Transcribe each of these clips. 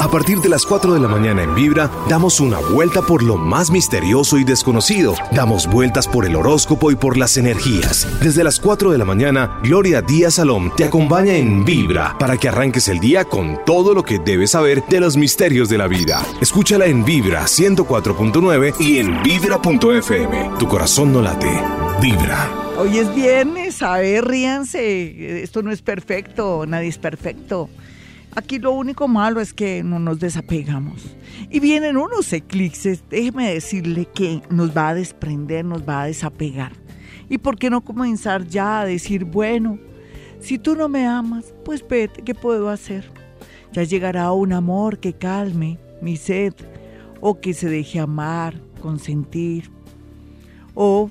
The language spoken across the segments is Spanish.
A partir de las 4 de la mañana en Vibra, damos una vuelta por lo más misterioso y desconocido. Damos vueltas por el horóscopo y por las energías. Desde las 4 de la mañana, Gloria Díaz Salom te acompaña en Vibra para que arranques el día con todo lo que debes saber de los misterios de la vida. Escúchala en Vibra 104.9 y en Vibra.fm. Tu corazón no late. Vibra. Hoy es viernes, a ver, ríanse. Esto no es perfecto, nadie es perfecto. Aquí lo único malo es que no nos desapegamos. Y vienen unos eclipses, déjeme decirle que nos va a desprender, nos va a desapegar. ¿Y por qué no comenzar ya a decir, bueno, si tú no me amas, pues vete, ¿qué puedo hacer? Ya llegará un amor que calme mi sed, o que se deje amar, consentir, o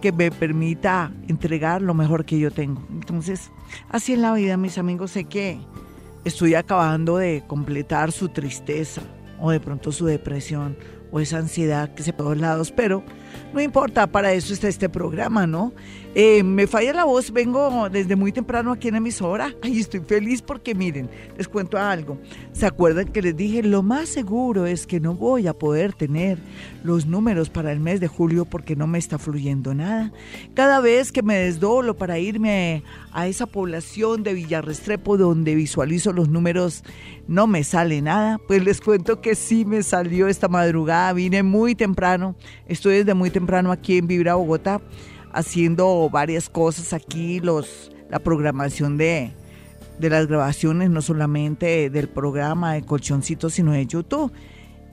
que me permita entregar lo mejor que yo tengo. Entonces, así en la vida, mis amigos, sé que estoy acabando de completar su tristeza o de pronto su depresión o esa ansiedad que se por todos lados, pero no importa, para eso está este programa, ¿no? Eh, me falla la voz, vengo desde muy temprano aquí en emisora. Ay, estoy feliz porque miren, les cuento algo. ¿Se acuerdan que les dije? Lo más seguro es que no voy a poder tener los números para el mes de julio porque no me está fluyendo nada. Cada vez que me desdoblo para irme a esa población de Villarrestrepo donde visualizo los números, no me sale nada. Pues les cuento que sí me salió esta madrugada. Vine muy temprano. Estoy desde muy temprano aquí en Vibra, Bogotá haciendo varias cosas aquí, los, la programación de, de las grabaciones, no solamente del programa de Colchoncito, sino de YouTube.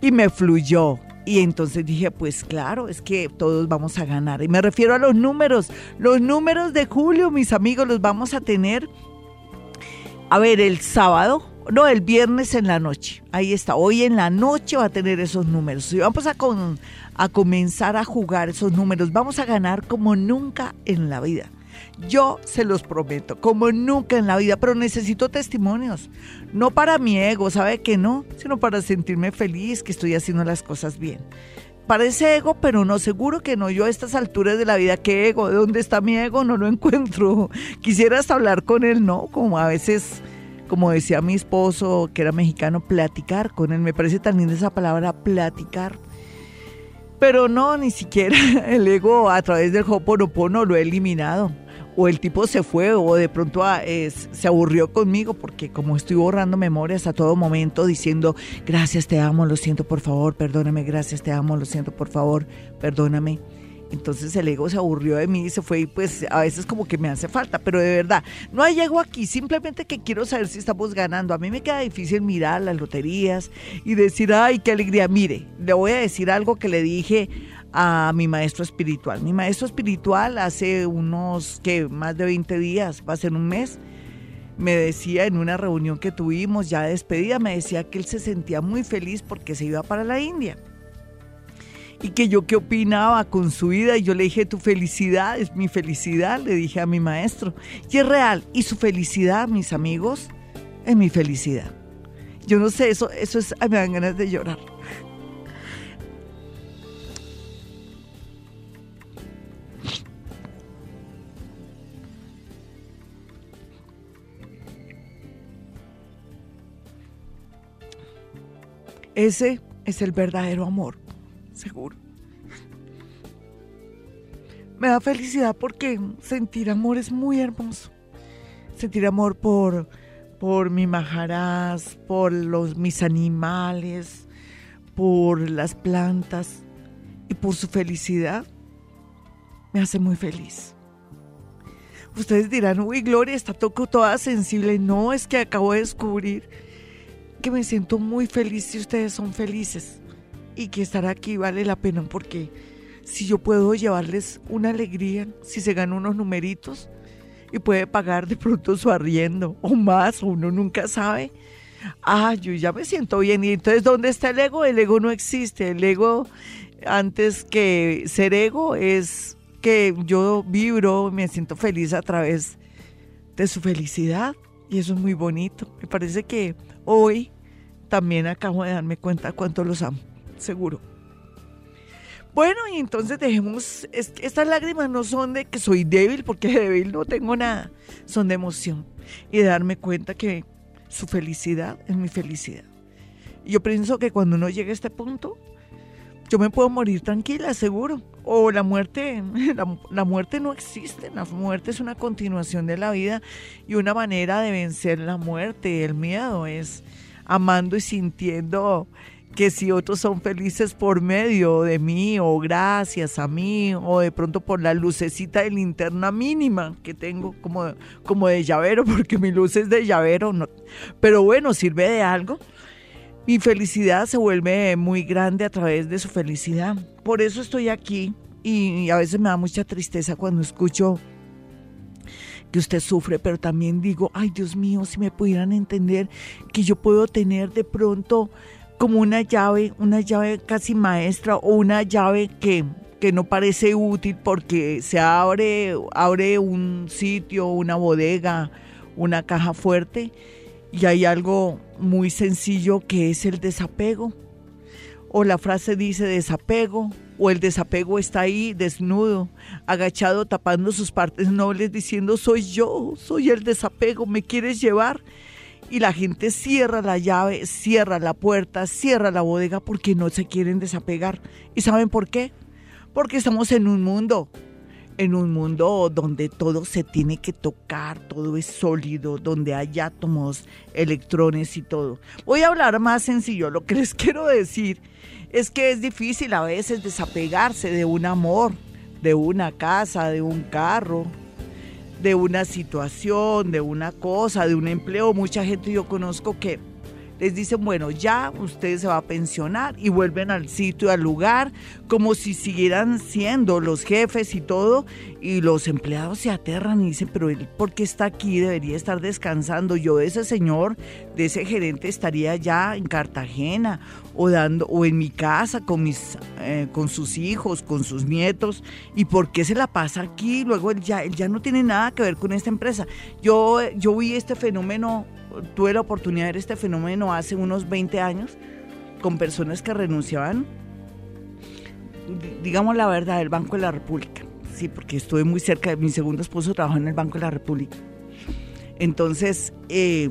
Y me fluyó. Y entonces dije, pues claro, es que todos vamos a ganar. Y me refiero a los números. Los números de julio, mis amigos, los vamos a tener. A ver, el sábado, no, el viernes en la noche. Ahí está. Hoy en la noche va a tener esos números. Y vamos a, comenzar a jugar esos números. Vamos a ganar como nunca en la vida. Yo se los prometo, como nunca en la vida, pero necesito testimonios. No para mi ego, ¿sabe que no? Sino para sentirme feliz que estoy haciendo las cosas bien. Parece ego, pero no, seguro que no. Yo a estas alturas de la vida, ¿qué ego? ¿De dónde está mi ego? No lo encuentro. Quisiera hasta hablar con él, ¿no? Como a veces, como decía mi esposo, que era mexicano, platicar con él. Me parece tan linda esa palabra, platicar pero no, ni siquiera el ego a través del Hoponopono lo he eliminado. O el tipo se fue o de pronto ah, se aburrió conmigo porque como estoy borrando memorias a todo momento diciendo gracias, te amo, lo siento, por favor, perdóname, gracias, te amo, lo siento, por favor, perdóname entonces el ego se aburrió de mí y se fue y pues a veces como que me hace falta, pero de verdad, no hay ego aquí, simplemente que quiero saber si estamos ganando. A mí me queda difícil mirar las loterías y decir, ay, qué alegría. Mire, le voy a decir algo que le dije a mi maestro espiritual. Mi maestro espiritual hace unos, que más de 20 días, va a ser un mes, me decía en una reunión que tuvimos ya de despedida, me decía que él se sentía muy feliz porque se iba para la India y que yo qué opinaba con su vida y yo le dije tu felicidad es mi felicidad, le dije a mi maestro. Y es real, y su felicidad, mis amigos, es mi felicidad. Yo no sé, eso, eso es, me dan ganas de llorar. Ese es el verdadero amor seguro. Me da felicidad porque sentir amor es muy hermoso. Sentir amor por, por mi majarás, por los, mis animales, por las plantas y por su felicidad. Me hace muy feliz. Ustedes dirán, uy, Gloria, está toco toda sensible. No, es que acabo de descubrir que me siento muy feliz si ustedes son felices y que estar aquí vale la pena porque si yo puedo llevarles una alegría, si se ganan unos numeritos y puede pagar de pronto su arriendo o más, uno nunca sabe. Ah, yo ya me siento bien. Y entonces, ¿dónde está el ego? El ego no existe. El ego, antes que ser ego, es que yo vibro, me siento feliz a través de su felicidad. Y eso es muy bonito. Me parece que hoy también acabo de darme cuenta cuánto los amo seguro. Bueno, y entonces dejemos, estas lágrimas no son de que soy débil, porque débil no tengo nada, son de emoción y de darme cuenta que su felicidad es mi felicidad. Y yo pienso que cuando uno llega a este punto, yo me puedo morir tranquila, seguro. O la muerte, la, muerte no existe, la muerte es una continuación de la vida y una manera de vencer la muerte, el miedo es amando y sintiendo que si otros son felices por medio de mí o gracias a mí o de pronto por la lucecita de linterna mínima que tengo como, como de llavero, porque mi luz es de llavero, no, pero bueno, sirve de algo. Mi felicidad se vuelve muy grande a través de su felicidad. Por eso estoy aquí y a veces me da mucha tristeza cuando escucho que usted sufre, pero también digo, ay Dios mío, si me pudieran entender que yo puedo tener de pronto como una llave, una llave casi maestra o una llave que, que no parece útil porque se abre, abre un sitio, una bodega, una caja fuerte y hay algo muy sencillo que es el desapego. O la frase dice desapego, o el desapego está ahí desnudo, agachado, tapando sus partes nobles, diciendo soy yo, soy el desapego, me quieres llevar y la gente cierra la llave, cierra la puerta, cierra la bodega porque no se quieren desapegar. ¿Y saben por qué? Porque estamos en un mundo, en un mundo donde todo se tiene que tocar, todo es sólido, donde hay átomos, electrones y todo. Voy a hablar más sencillo, lo que les quiero decir es que es difícil a veces desapegarse de un amor, de una casa, de un carro, de una situación, de una cosa, de un empleo. Mucha gente yo conozco que les dicen, bueno, ya usted se va a pensionar y vuelven al sitio, al lugar, como si siguieran siendo los jefes y todo, y los empleados se aterran y dicen, pero él, ¿por qué está aquí? Debería estar descansando. Yo ese señor, de ese gerente, estaría ya en Cartagena o, dando, o en mi casa con, mis, eh, con sus hijos, con sus nietos, ¿y por qué se la pasa aquí? Luego él ya, él ya no tiene nada que ver con esta empresa. Yo, yo vi este fenómeno tuve la oportunidad de ver este fenómeno hace unos 20 años con personas que renunciaban, digamos la verdad, del Banco de la República. Sí, porque estuve muy cerca, mi segundo esposo trabajó en el Banco de la República. Entonces, eh,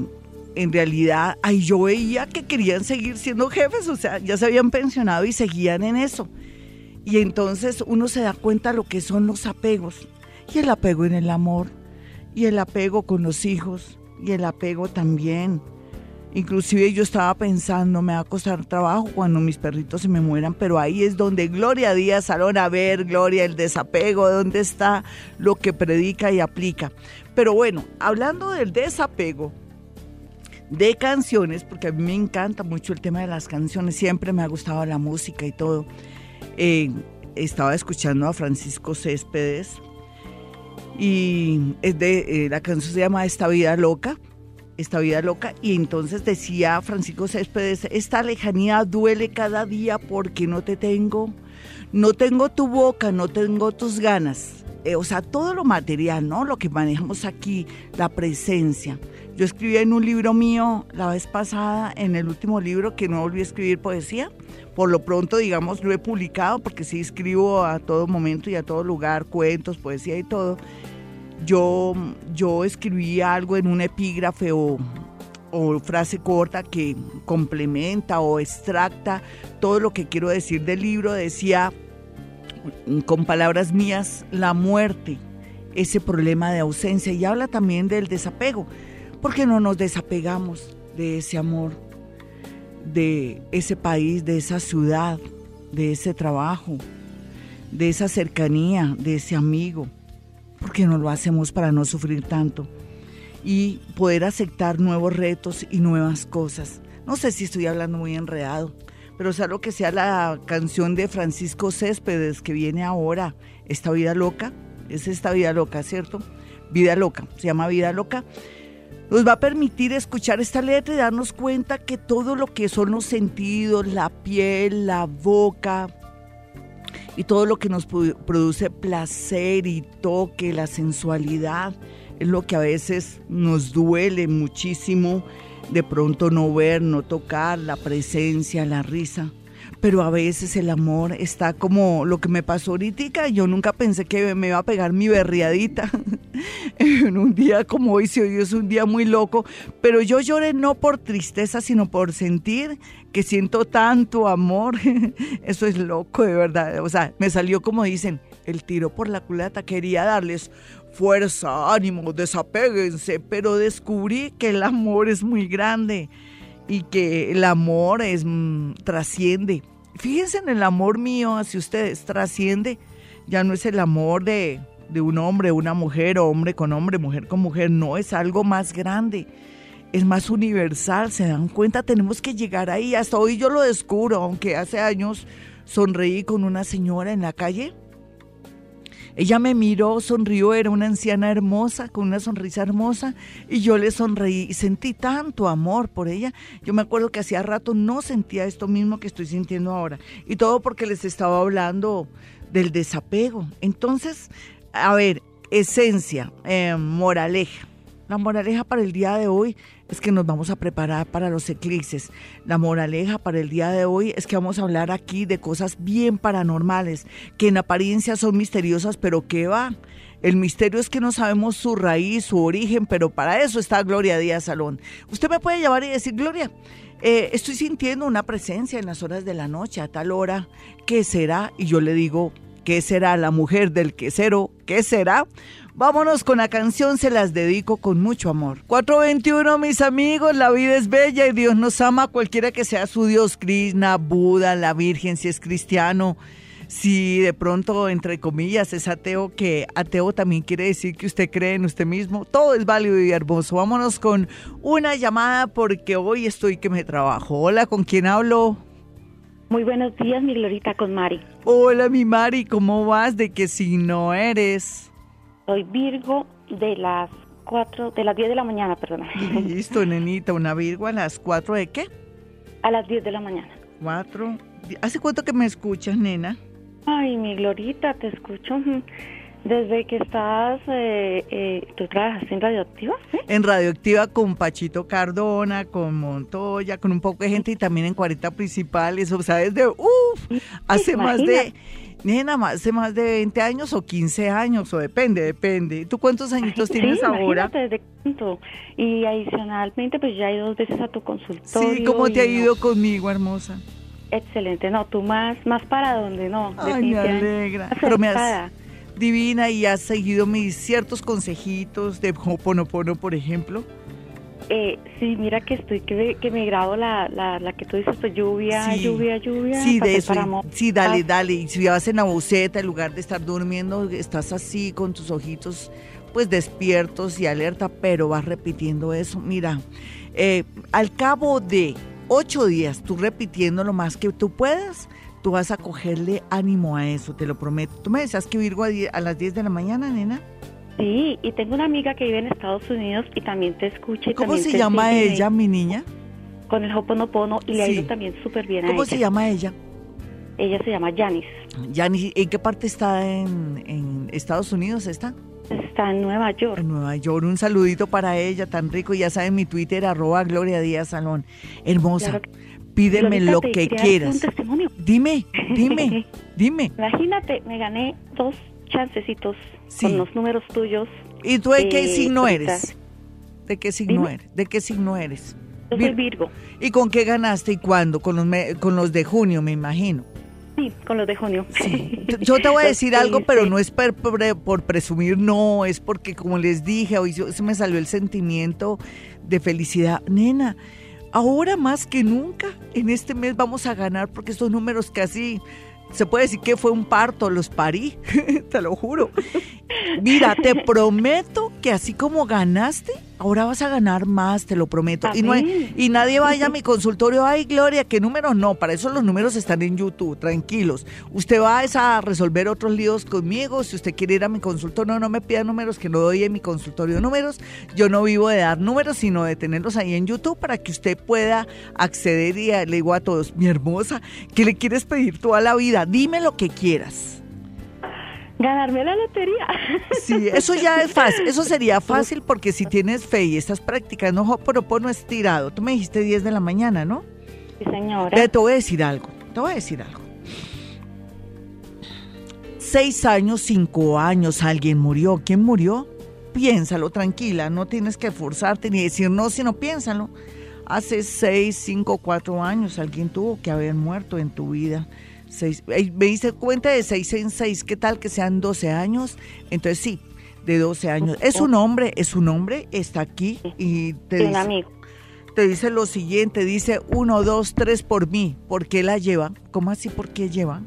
en realidad, ahí yo veía que querían seguir siendo jefes, o sea, ya se habían pensionado y seguían en eso. Y entonces uno se da cuenta lo que son los apegos. Y el apego en el amor, y el apego con los hijos, y el apego también. Inclusive yo estaba pensando, me va a costar trabajo cuando mis perritos se me mueran, pero ahí es donde Gloria Díaz Salón, a ver, Gloria, el desapego, dónde está lo que predica y aplica. Pero bueno, hablando del desapego de canciones, porque a mí me encanta mucho el tema de las canciones, siempre me ha gustado la música y todo. Eh, estaba escuchando a Francisco Céspedes, y es de, eh, la canción se llama Esta vida loca, esta vida loca, y entonces decía Francisco Céspedes, esta lejanía duele cada día porque no te tengo, no tengo tu boca, no tengo tus ganas, eh, o sea, todo lo material, ¿no? Lo que manejamos aquí, la presencia. Yo escribí en un libro mío la vez pasada, en el último libro, que no volví a escribir poesía, por lo pronto, digamos, lo he publicado porque sí escribo a todo momento y a todo lugar, cuentos, poesía y todo. Yo, yo escribí algo en un epígrafe o, o frase corta que complementa o extracta todo lo que quiero decir del libro, decía con palabras mías, la muerte, ese problema de ausencia. Y habla también del desapego, porque no nos desapegamos de ese amor, de ese país, de esa ciudad, de ese trabajo, de esa cercanía, de ese amigo. ¿Por qué no lo hacemos para no sufrir tanto? Y poder aceptar nuevos retos y nuevas cosas. No sé si estoy hablando muy enredado, pero sea lo que sea la canción de Francisco Céspedes que viene ahora, Esta vida loca, es esta vida loca, ¿cierto? Vida loca, se llama Vida loca. Nos va a permitir escuchar esta letra y darnos cuenta que todo lo que son los sentidos, la piel, la boca, y todo lo que nos produce placer y toque, la sensualidad, es lo que a veces nos duele muchísimo de pronto no ver, no tocar, la presencia, la risa. Pero a veces el amor está como lo que me pasó ahorita. Yo nunca pensé que me iba a pegar mi berriadita en un día como hoy, si hoy es un día muy loco, pero yo lloré no por tristeza, sino por sentir que siento tanto amor. Eso es loco, de verdad. O sea, me salió como dicen, el tiro por la culata. Quería darles fuerza, ánimo, desapéguense, pero descubrí que el amor es muy grande y que el amor es mm, trasciende. Fíjense en el amor mío hacia ustedes, trasciende. Ya no es el amor de, de un hombre, una mujer, hombre con hombre, mujer con mujer, no, es algo más grande, es más universal, se dan cuenta, tenemos que llegar ahí, hasta hoy yo lo descubro, aunque hace años sonreí con una señora en la calle ella me miró, sonrió, era una anciana hermosa, con una sonrisa hermosa, y yo le sonreí y sentí tanto amor por ella. Yo me acuerdo que hacía rato no sentía esto mismo que estoy sintiendo ahora. Y todo porque les estaba hablando del desapego. Entonces, a ver, esencia, eh, moraleja. La moraleja para el día de hoy es que nos vamos a preparar para los eclipses. La moraleja para el día de hoy es que vamos a hablar aquí de cosas bien paranormales, que en apariencia son misteriosas, pero ¿qué va? El misterio es que no sabemos su raíz, su origen, pero para eso está Gloria Díaz Salón. Usted me puede llamar y decir, Gloria, eh, estoy sintiendo una presencia en las horas de la noche, a tal hora, ¿qué será? Y yo le digo, ¿qué será la mujer del quesero? ¿Qué será? Vámonos con la canción, se las dedico con mucho amor. 421, mis amigos, la vida es bella y Dios nos ama, cualquiera que sea su Dios, Krishna, Buda, la Virgen, si es cristiano, si de pronto, entre comillas, es ateo, que ateo también quiere decir que usted cree en usted mismo, todo es válido y hermoso. Vámonos con una llamada porque hoy estoy que me trabajo. Hola, ¿con quién hablo? Muy buenos días, mi Glorita, con Mari. Hola, mi Mari, ¿cómo vas? ¿De qué signo eres? Soy Virgo de las 4, de las 10 de la mañana, perdona. Listo, nenita, una Virgo a las 4 de qué? A las 10 de la mañana. 4. ¿Hace cuánto que me escuchas, nena? Ay, mi Glorita, te escucho desde que estás, eh, eh, ¿tú trabajas en Radioactiva? En Radioactiva con Pachito Cardona, con Montoya, con un poco de gente y también en 40 principales, o sea, desde, uff, hace más de Nena, hace más de 20 años o 15 años, o depende, depende. ¿Tú cuántos añitos tienes ahora? desde cuánto. Y adicionalmente, pues ya he ido dos veces a tu consultorio. Sí, ¿cómo te ha ido conmigo, hermosa? Excelente, no, tú más, más para dónde, no. Ay, me alegra. Pero me has divina y has seguido mis ciertos consejitos de Hoponopono, por ejemplo. Eh, sí, mira que estoy, que me, que me grabo la, la, la que tú dices, pues lluvia, lluvia, lluvia. Sí, de eso. sí, dale, dale. Y si vas en la boceta, en lugar de estar durmiendo, estás así con tus ojitos pues despiertos y alerta, pero vas repitiendo eso. Mira, eh, al cabo de ocho días, tú repitiendo lo más que tú puedas, tú vas a cogerle ánimo a eso, te lo prometo. ¿Tú me decías que Virgo a, a las 10 de la mañana, nena? Sí, y tengo una amiga que vive en Estados Unidos y también te escucha. Y ¿Cómo se llama ella, mi niña? Con el Hoponopono y le ha ido también súper bien ¿Cómo se llama ella? Ella se llama Janice. Janice, ¿en qué parte está en, Estados Unidos? ¿Está? Está en Nueva York. En Nueva York. Un saludito para ella, tan rico. Ya saben, mi Twitter, arroba Gloria Díaz Salón. Hermosa. Pídeme lo que quieras. Dime, dime, dime. Imagínate, me gané dos chancecitos con los números tuyos. ¿Y tú de qué signo eres? ¿De qué signo eres? ¿De qué signo eres? Yo soy Virgo. ¿Y con qué ganaste y cuándo? Con los, con los de junio, me imagino. Sí, con los de junio. Yo te voy a decir algo, pero no es por, por, presumir, no, es porque como les dije, hoy se me salió el sentimiento de felicidad. Nena, ahora más que nunca, en este mes vamos a ganar porque estos números casi se puede decir que fue un parto, los parí, te lo juro. Mira, te prometo que así como ganaste, ahora vas a ganar más, te lo prometo. Y, no y nadie vaya a mi consultorio, ay Gloria, ¿qué números? No, para eso los números están en YouTube, tranquilos. Usted va a resolver otros líos conmigo, si usted quiere ir a mi consultorio, no, no me pida números que no doy en mi consultorio números. Yo no vivo de dar números, sino de tenerlos ahí en YouTube para que usted pueda acceder y le digo a todos, mi hermosa, ¿qué le quieres pedir toda la vida? Dime lo que quieras. Ganarme la lotería. Sí, eso ya es fácil. Eso sería fácil porque si tienes fe y estás practicando no es tirado. Tú me dijiste 10 de la mañana, ¿no? Sí, señora. te voy a decir algo. te voy a decir algo. Seis años, cinco años, alguien murió. ¿Quién murió? Piénsalo, tranquila, no tienes que forzarte ni decir no, sino piénsalo. Hace seis, cinco, cuatro años alguien tuvo que haber muerto en tu vida. Seis, me hice cuenta de seis en seis, ¿qué tal que sean 12 años? Entonces sí, de 12 años. Es un hombre, es un hombre, está aquí y te dice, amigo. te dice lo siguiente, dice uno, dos, tres por mí. ¿Por qué la lleva? ¿Cómo así por qué lleva?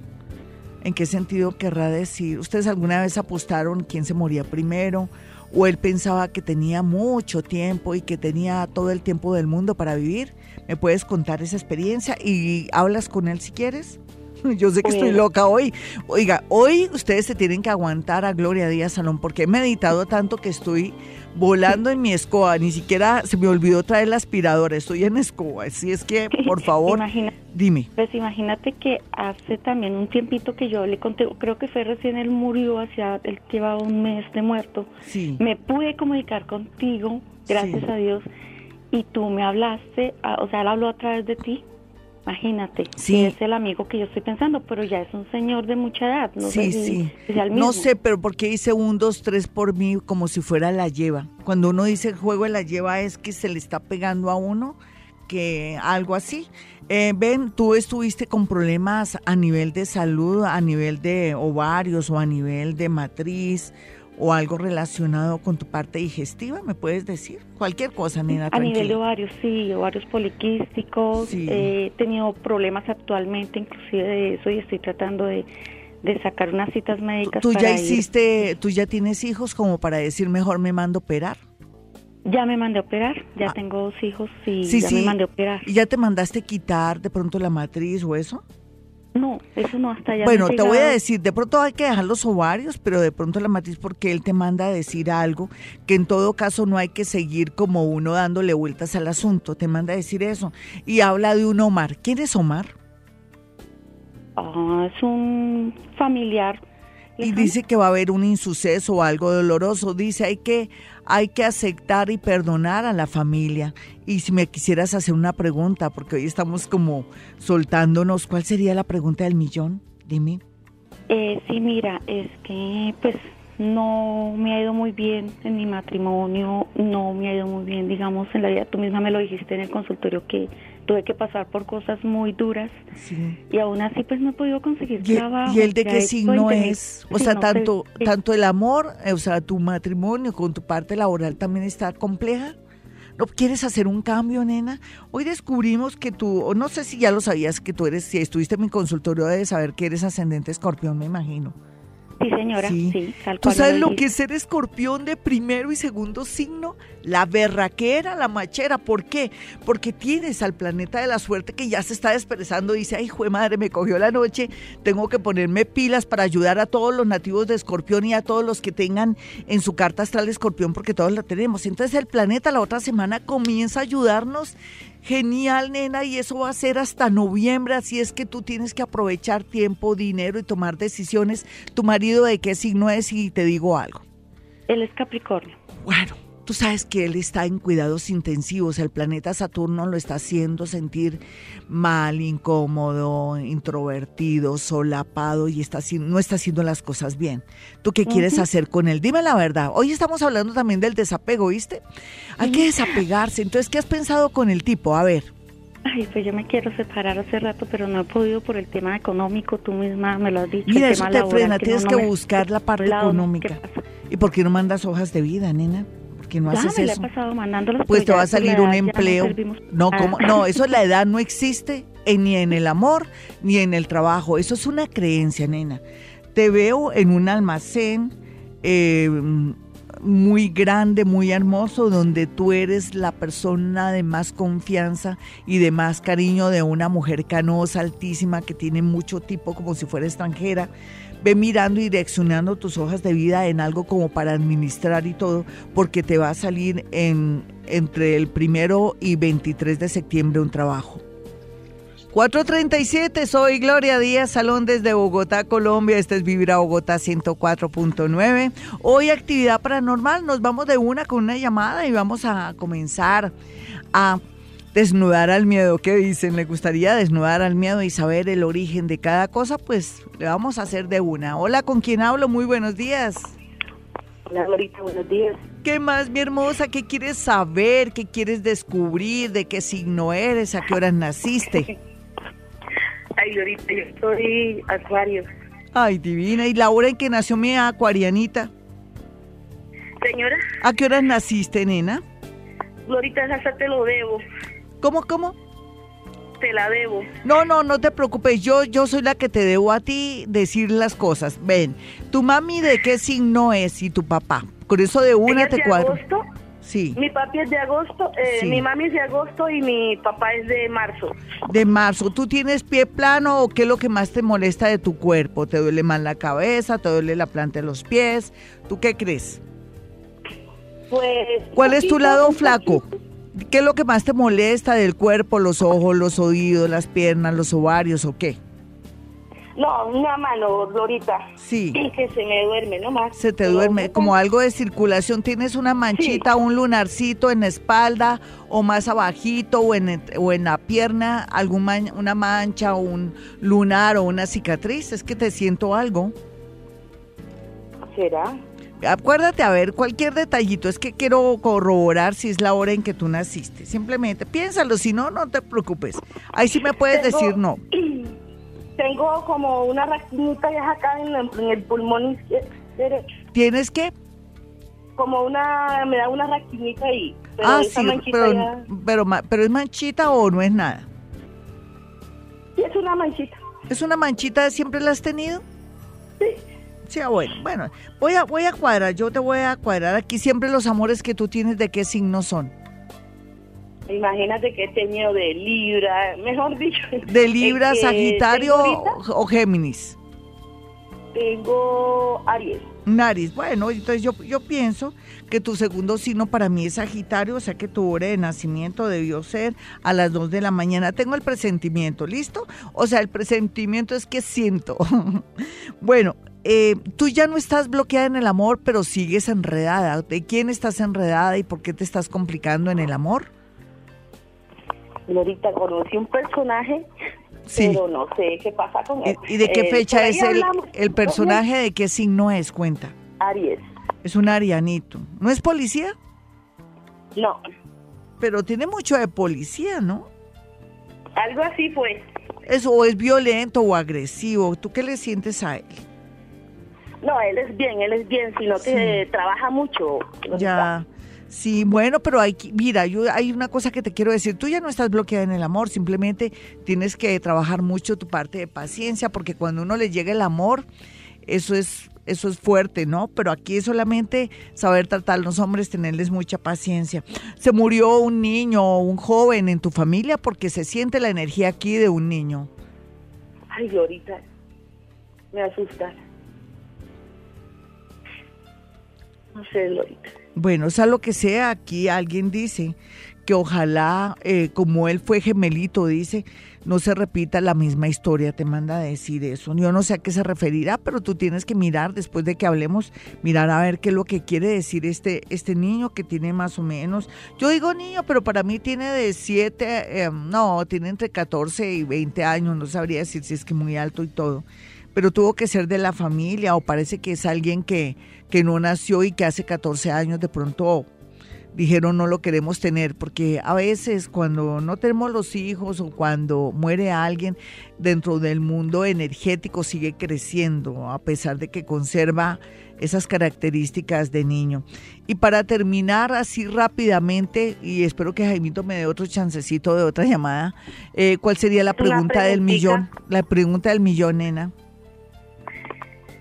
¿En qué sentido querrá decir? ¿Ustedes alguna vez apostaron quién se moría primero? ¿O él pensaba que tenía mucho tiempo y que tenía todo el tiempo del mundo para vivir? ¿Me puedes contar esa experiencia y hablas con él si quieres? Yo sé que estoy loca hoy. Oiga, hoy ustedes se tienen que aguantar a Gloria Díaz Salón porque he meditado tanto que estoy volando en mi escoba. Ni siquiera se me olvidó traer la aspiradora. Estoy en escoba. Así es que, por favor, dime. Pues imagínate que hace también un tiempito que yo le conté, creo que fue recién él murió, hacia, él llevaba un mes de muerto. Sí. Me pude comunicar contigo, gracias a Dios, y tú me hablaste, o sea, él habló a través de ti. Imagínate, sí. es el amigo que yo estoy pensando, pero ya es un señor de mucha edad. No sí, sé sí. No sé, pero ¿por qué dice un, dos, tres por mí como si fuera la lleva? Cuando uno dice juego de la lleva es que se le está pegando a uno, que algo así. Eh, ven, tú estuviste con problemas a nivel de salud, a nivel de ovarios o a nivel de matriz o algo relacionado con tu parte digestiva, ¿me puedes decir? Cualquier cosa, nena. A nivel de ovarios, sí, ovarios poliquísticos. he tenido problemas actualmente, inclusive de eso, y estoy tratando de, sacar unas citas médicas. ¿Tú, ya hiciste, tú ya tienes hijos como para decir mejor me mando a operar? Ya me mandé a operar, ya ah. tengo dos hijos y ya me mandé a operar. ¿Y ya te mandaste quitar de pronto la matriz o eso? No, eso no hasta allá. Bueno, te voy a decir, de pronto hay que dejar los ovarios, pero de pronto la matriz porque él te manda a decir algo, que en todo caso no hay que seguir como uno dándole vueltas al asunto, te manda a decir eso. Y habla de un Omar. ¿Quién es Omar? Ah, es un familiar y dice que va a haber un insuceso o algo doloroso. Dice, hay que, hay que aceptar y perdonar a la familia. Y si me quisieras hacer una pregunta, porque hoy estamos como soltándonos, ¿cuál sería la pregunta del millón? Dime. Eh, sí, mira, es que pues no me ha ido muy bien en mi matrimonio, no me ha ido muy bien, digamos, en la vida. Tú misma me lo dijiste en el consultorio que tuve que pasar por cosas muy duras y aún así pues no he podido conseguir trabajo. ¿Y el de qué signo es? O sea, tanto, tanto el amor, eh, o sea, tu matrimonio con tu parte laboral también está compleja. ¿No quieres hacer un cambio, nena? Hoy descubrimos que tú, no sé si ya lo sabías, que tú eres, si estuviste en mi consultorio, de saber que eres ascendente escorpión, me imagino. Sí, señora, sí. ¿Tú sabes lo, que es ser escorpión de primero y segundo signo? La berraquera, la machera. ¿Por qué? Porque tienes al planeta de la suerte que ya se está expresando. Dice, ay, de madre, me cogió la noche. Tengo que ponerme pilas para ayudar a todos los nativos de escorpión y a todos los que tengan en su carta astral escorpión, porque todos la tenemos. Entonces el planeta la otra semana comienza a ayudarnos Genial, nena, y eso va a ser hasta noviembre, así es que tú tienes que aprovechar tiempo, dinero y tomar decisiones. ¿Tu marido de qué signo es? Y te digo algo. Él es Capricornio. Bueno, Tú sabes que él está en cuidados intensivos, el planeta Saturno lo está haciendo sentir mal, incómodo, introvertido, solapado y está, no está haciendo las cosas bien. ¿Tú qué quieres hacer con él? Dime la verdad. Hoy estamos hablando también del desapego, ¿viste? Hay que desapegarse. Entonces, ¿qué has pensado con el tipo? A ver. Ay, pues yo me quiero separar hace rato, pero no he podido por el tema económico. Tú misma me lo has dicho. Mira, eso te frena. Tienes que buscar la parte económica. ¿Y por qué no mandas hojas de vida, nena? Que no haces eso? pues te va a salir un empleo. No, como, no, eso es la edad no existe ni en el amor ni en el trabajo. Eso es una creencia, nena. Te veo en un almacén eh, muy grande, muy hermoso, donde tú eres la persona de más confianza y de más cariño de una mujer canosa, altísima, que tiene mucho tipo como si fuera extranjera ve mirando y direccionando tus hojas de vida en algo como para administrar y todo, porque te va a salir en, entre el primero y 23 de septiembre un trabajo. 437, soy Gloria Díaz Salón desde Bogotá, Colombia. Este es Vivir a Bogotá 104.9. Hoy actividad paranormal, nos vamos de una con una llamada y vamos a comenzar a desnudar al miedo. ¿Qué dicen? ¿Le gustaría desnudar al miedo y saber el origen de cada cosa? Pues le vamos a hacer de una. Hola, ¿con quién hablo? Muy buenos días. Hola, Glorita, buenos días. ¿Qué más, mi hermosa? ¿Qué quieres saber? ¿Qué quieres descubrir? ¿De qué signo eres? ¿A qué horas naciste? Ay, Glorita, yo soy acuario. Ay, divina. ¿Y la hora en que nació mi acuarianita? Señora, ¿A qué horas naciste, nena? Glorita, esa te lo debo. ¿Cómo, cómo? Te la debo. No, no, no te preocupes. Yo, yo soy la que te debo a ti decir las cosas. Ven, tu mami de qué signo es y tu papá. Con eso de una Ella te es de cuadro. agosto, Sí, mi papi es de agosto, eh, Sí. mi mami es de agosto y mi papá es de marzo. de marzo. ¿Tú tienes pie plano o qué es lo que más te molesta de tu cuerpo? ¿Te duele más la cabeza? ¿Te duele la planta de los pies? ¿Tú qué crees? Pues. ¿Cuál es tu lado flaco? poquito. ¿Qué es lo que más te molesta del cuerpo? ¿Los ojos, los oídos, las piernas, los ovarios o qué? No, una mano, Glorita. Sí. Que se me duerme nomás. Se te Pero duerme como algo de circulación. ¿Tienes una manchita, un lunarcito en la espalda o más abajito o en, o en la pierna? algún man- ¿Una mancha o un lunar o una cicatriz? Es que te siento algo. ¿Será? Acuérdate, a ver, cualquier detallito. Es que quiero corroborar si es la hora en que tú naciste. Simplemente piénsalo, si no, no te preocupes. Ahí sí me puedes Tengo- decir no. Tengo como una raquinita ya acá en, el- en el pulmón derecho. ¿Tienes que? Como una, me da una raquinita ahí. Pero ah, sí, pero, ya- pero, pero es manchita o no es nada. Sí, es una manchita. ¿Es una manchita, siempre la has tenido? Sí. Sí, ah, bueno, bueno, voy a, voy a cuadrar, yo te voy a cuadrar aquí siempre los amores que tú tienes, ¿de qué signo son? Imagínate que he tenido de Libra, mejor dicho. ¿De Libra, que Sagitario o Géminis? Tengo Aries. Naris, bueno, entonces yo, yo pienso que tu segundo signo para mí es Sagitario, o sea que tu hora de nacimiento debió ser a las 2 de la mañana. Tengo el presentimiento, ¿listo? O sea, el presentimiento es que siento. bueno, eh, tú ya no estás bloqueada en el amor, pero sigues enredada. ¿De quién estás enredada y por qué te estás complicando en el amor? Ahorita conocí un personaje, Sí. pero no sé qué pasa con él. ¿Y, de qué Eh, fecha es el, el personaje? ¿De qué signo es? Cuenta. Aries. Es un arianito. ¿No es policía? No, Pero tiene mucho de policía, ¿no? algo así fue. Es, o es violento o agresivo. ¿Tú qué le sientes a él? No, él es bien, él es bien, sino que trabaja mucho. Ya. Sí, bueno, pero hay que- mira, yo, hay una cosa que te quiero decir. Tú ya no estás bloqueada en el amor, simplemente tienes que trabajar mucho tu parte de paciencia, porque cuando uno le llega el amor, eso es, eso es fuerte, ¿no? Pero aquí es solamente saber tratar a los hombres, tenerles mucha paciencia. Se murió un niño o un joven en tu familia porque se siente la energía aquí de un niño. Ay, Glorita, me asusta. Bueno, sea lo que sea, aquí alguien dice que ojalá, eh, como él fue gemelito, dice, no se repita la misma historia, te manda a decir eso. Yo no sé a qué se referirá, pero tú tienes que mirar, después de que hablemos, mirar a ver qué es lo que quiere decir este, este niño que tiene más o menos, yo digo niño, pero para mí tiene de 7, no, tiene entre 14 y 20 años, no sabría decir si es que muy alto y todo pero tuvo que ser de la familia o parece que es alguien que, que no nació y que hace 14 años de pronto dijeron no lo queremos tener, porque a veces cuando no tenemos los hijos o cuando muere alguien dentro del mundo energético sigue creciendo a pesar de que conserva esas características de niño. Y para terminar así rápidamente, y espero que Jaimito me dé otro chancecito de otra llamada, eh, ¿cuál sería la pregunta del millón? La pregunta del millón, nena.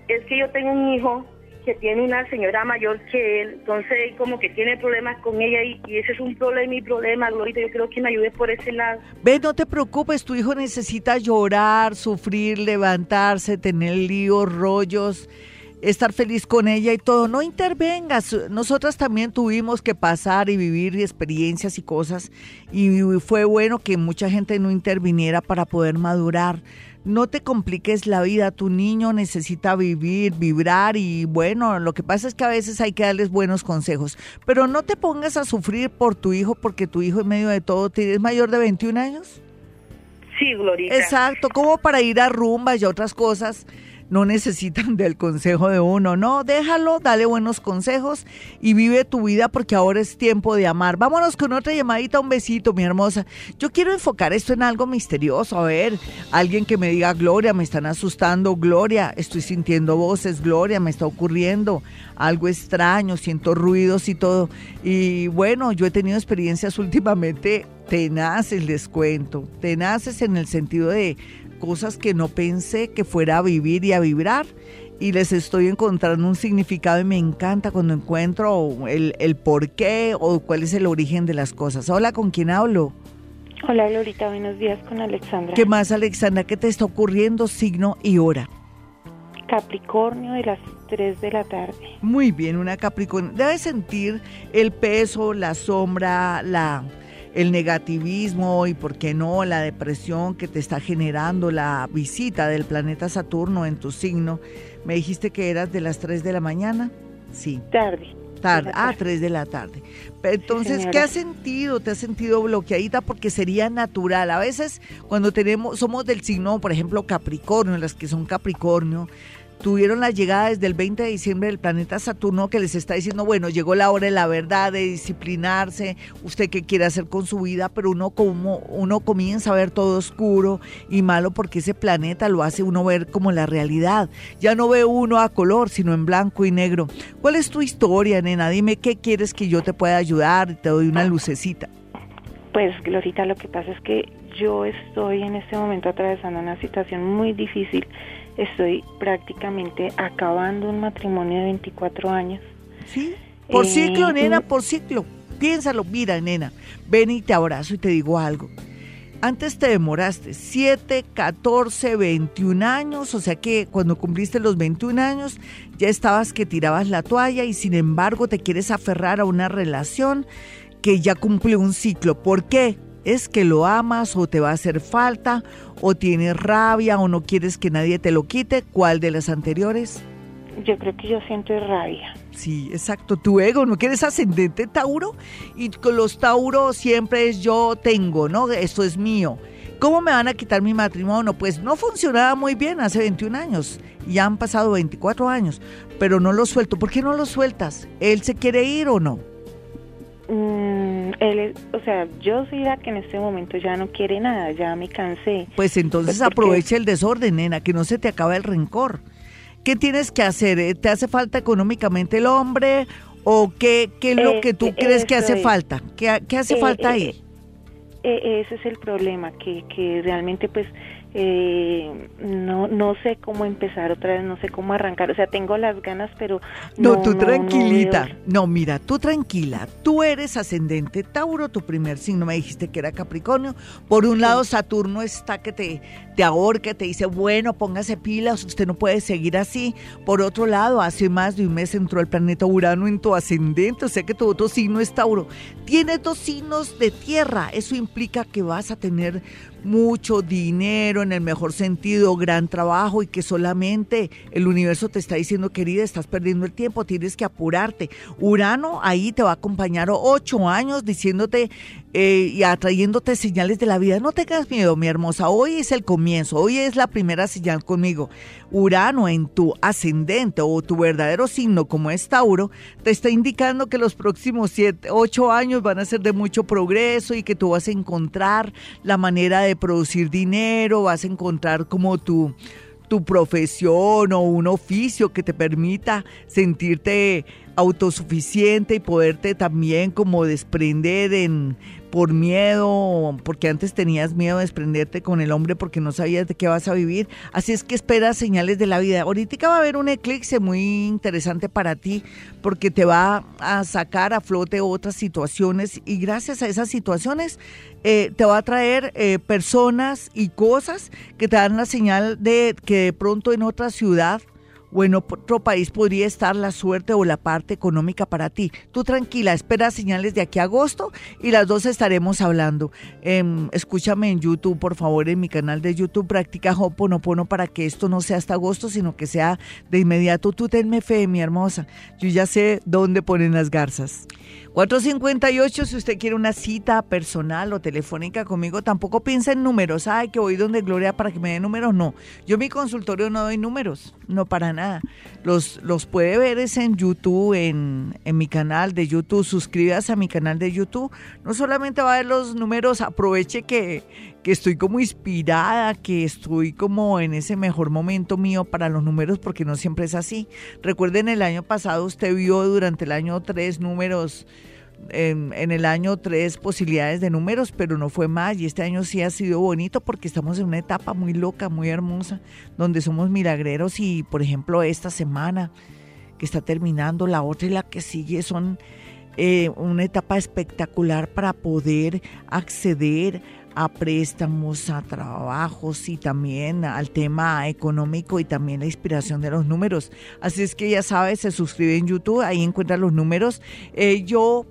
Es que yo tengo un hijo que tiene una señora mayor que él, entonces como que tiene problemas con ella y, ese es un problema y problema, Glorita, yo creo que me ayude por ese lado. Ve, no te preocupes, tu hijo necesita llorar, sufrir, levantarse, tener líos, rollos. Estar feliz con ella y todo. No intervengas. Nosotras también tuvimos que pasar y vivir experiencias y cosas y fue bueno que mucha gente no interviniera para poder madurar. No te compliques la vida, tu niño necesita vivir, vibrar y bueno, lo que pasa es que a veces hay que darles buenos consejos, pero no te pongas a sufrir por tu hijo porque tu hijo en medio de todo es mayor de 21 años. Sí, Glorita. Exacto, como para ir a rumbas y otras cosas no necesitan del consejo de uno. No, déjalo, dale buenos consejos y vive tu vida porque ahora es tiempo de amar. Vámonos con otra llamadita, un besito, mi hermosa. Yo quiero enfocar esto en algo misterioso. A ver, alguien que me diga, Gloria, me están asustando, Gloria, estoy sintiendo voces, Gloria, me está ocurriendo algo extraño, siento ruidos y todo. Y bueno, yo he tenido experiencias últimamente tenaces, les cuento, tenaces en el sentido de cosas que no pensé que fuera a vivir y a vibrar y les estoy encontrando un significado y me encanta cuando encuentro el, el por qué o cuál es el origen de las cosas. Hola, ¿con quién hablo? Hola, Lorita, buenos días con Alexandra. ¿Qué más, Alexandra? ¿Qué te está ocurriendo, signo y hora? Capricornio de las 3 de la tarde. Muy bien, una Capricornio. Debes sentir el peso, la sombra, la el negativismo y, por qué no, la depresión que te está generando la visita del planeta Saturno en tu signo. Me dijiste que eras de las 3 de la mañana. Sí. Tarde. Tarde, ah, 3 de la tarde. Entonces, ¿qué has sentido? ¿Te has sentido bloqueadita? Porque sería natural. A veces, cuando tenemos, somos del signo, por ejemplo, Capricornio, las que son Capricornio, tuvieron la llegada desde el 20 de diciembre del planeta Saturno que les está diciendo, bueno, llegó la hora de la verdad, de disciplinarse, usted qué quiere hacer con su vida, pero uno como uno comienza a ver todo oscuro y malo porque ese planeta lo hace uno ver como la realidad. Ya no ve uno a color, sino en blanco y negro. ¿Cuál es tu historia, nena? Dime qué quieres que yo te pueda ayudar, te doy una lucecita. Pues, Glorita, lo que pasa es que yo estoy en este momento atravesando una situación muy difícil estoy prácticamente acabando un matrimonio de 24 años. Sí, por eh, ciclo, nena, por ciclo. Piénsalo, mira, nena, ven y te abrazo y te digo algo. Antes te demoraste 7, 14, 21 años, o sea que cuando cumpliste los 21 años ya estabas que tirabas la toalla y sin embargo te quieres aferrar a una relación que ya cumple un ciclo. ¿Por qué? Es que lo amas o te va a hacer falta o tienes rabia o no quieres que nadie te lo quite. ¿Cuál de las anteriores? Yo creo que yo siento rabia. Sí, exacto, tu ego, ¿no quieres ascendente Tauro? Y con los Tauros siempre es yo tengo, ¿no? Esto es mío. ¿Cómo me van a quitar mi matrimonio? Pues no funcionaba muy bien hace 21 años. Ya han pasado 24 años, pero no lo suelto. ¿Por qué no lo sueltas? ¿Él se quiere ir o no? Mm, él, o sea, yo soy la que en este momento ya no quiere nada, ya me cansé. Pues entonces pues aprovecha el desorden, nena, que no se te acabe el rencor. ¿Qué tienes que hacer? Eh, ¿Te hace falta económicamente el hombre? ¿O qué, qué es lo que tú crees que hace falta? ¿Qué, hace eh, falta ahí? Eh, ese es el problema, que, que realmente pues eh, no, no sé cómo empezar otra vez, no sé cómo arrancar, o sea, tengo las ganas, pero... No, tú tranquilita, no, mira, tú tranquila, tú eres ascendente. Tauro, tu primer signo. Me dijiste que era Capricornio, por un lado Saturno está que te, te ahorca, te dice, bueno, póngase pilas, usted no puede seguir así, por otro lado, hace más de un mes entró el planeta Urano en tu ascendente, o sea que tu otro signo es Tauro, tiene dos signos de tierra, eso implica que vas a tener mucho dinero en el mejor sentido, gran trabajo y que solamente el universo te está diciendo, querida, estás perdiendo el tiempo, tienes que apurarte. Urano ahí te va a acompañar ocho años diciéndote eh, y atrayéndote señales de la vida. No tengas miedo, mi hermosa, hoy es el comienzo, hoy es la primera señal conmigo. Urano en tu ascendente o tu verdadero signo como es Tauro, te está indicando que los próximos siete, ocho años van a ser de mucho progreso y que tú vas a encontrar la manera de producir dinero, vas a encontrar como tu tu profesión o un oficio que te permita sentirte autosuficiente y poderte también como desprender en por miedo, porque antes tenías miedo de desprenderte con el hombre porque no sabías de qué vas a vivir. Así es que espera señales de la vida. Ahorita va a haber un eclipse muy interesante para ti porque te va a sacar a flote otras situaciones y gracias a esas situaciones eh, te va a traer eh, personas y cosas que te dan la señal de que de pronto en otra ciudad o en otro país podría estar la suerte o la parte económica para ti. Tú tranquila, espera señales de aquí a agosto y las dos estaremos hablando. Em, escúchame en YouTube, por favor, en mi canal de YouTube, practica Hoponopono para que esto no sea hasta agosto, sino que sea de inmediato. Tú tenme fe, mi hermosa. Yo ya sé dónde ponen las garzas. 458, si usted quiere una cita personal o telefónica conmigo, tampoco piensa en números. Ay, que voy donde Gloria para que me dé números. No, yo en mi consultorio no doy números, no para nada. Los, los puede ver es en YouTube, en, en mi canal de YouTube. Suscríbase a mi canal de YouTube. No solamente va a ver los números, aproveche que, que estoy como inspirada, que estoy como en ese mejor momento mío para los números, porque no siempre es así. Recuerden, el año pasado usted vio durante el año tres números en, el año tres posibilidades de números, pero no fue más. Y este año sí ha sido bonito porque estamos en una etapa muy loca, muy hermosa, donde somos milagreros y, por ejemplo, esta semana que está terminando, la otra y la que sigue son eh, una etapa espectacular para poder acceder a préstamos, a trabajos y también al tema económico y también la inspiración de los números. Así es que ya sabes, se suscribe en YouTube, ahí encuentra los números. Eh, yo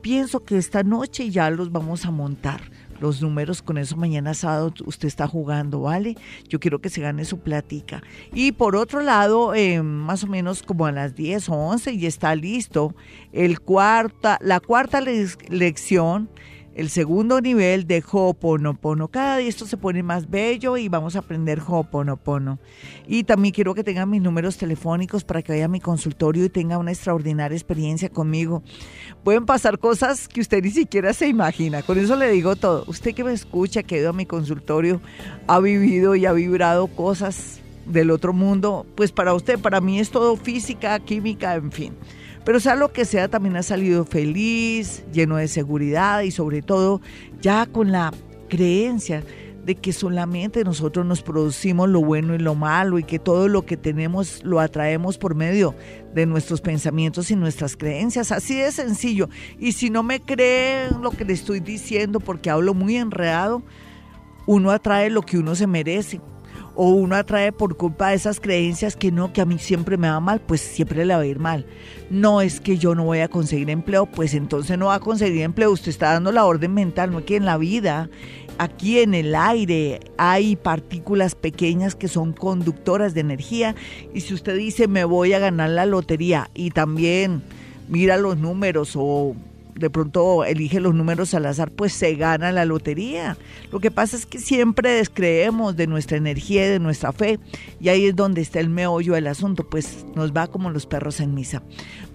pienso que esta noche ya los vamos a montar los números, con eso mañana sábado usted está jugando, ¿vale? Yo quiero que se gane su plática. Y por otro lado, eh, más o menos como a las 10 o 11 ya está listo el cuarta, la cuarta lección el segundo nivel de Ho'oponopono. Cada día esto se pone más bello y vamos a aprender Ho'oponopono. Y también quiero que tengan mis números telefónicos para que vaya a mi consultorio y tenga una extraordinaria experiencia conmigo. Pueden pasar cosas que usted ni siquiera se imagina. Con eso le digo todo. Usted que me escucha, que ha ido a mi consultorio, ha vivido y ha vibrado cosas del otro mundo, pues para usted, para mí es todo física, química, en fin. Pero sea lo que sea, también ha salido feliz, lleno de seguridad y sobre todo ya con la creencia de que solamente nosotros nos producimos lo bueno y lo malo y que todo lo que tenemos lo atraemos por medio de nuestros pensamientos y nuestras creencias. Así de sencillo. Y si no me creen lo que le estoy diciendo porque hablo muy enredado, uno atrae lo que uno se merece o uno atrae por culpa de esas creencias que no, que a mí siempre me va mal, pues siempre le va a ir mal. No es que yo no voy a conseguir empleo, pues entonces no va a conseguir empleo. Usted está dando la orden mental, no es que en la vida, aquí en el aire hay partículas pequeñas que son conductoras de energía y si usted dice me voy a ganar la lotería y también mira los números o de pronto elige los números al azar, pues se gana la lotería. Lo que pasa es que siempre descreemos de nuestra energía y de nuestra fe, y ahí es donde está el meollo del asunto, pues nos va como los perros en misa.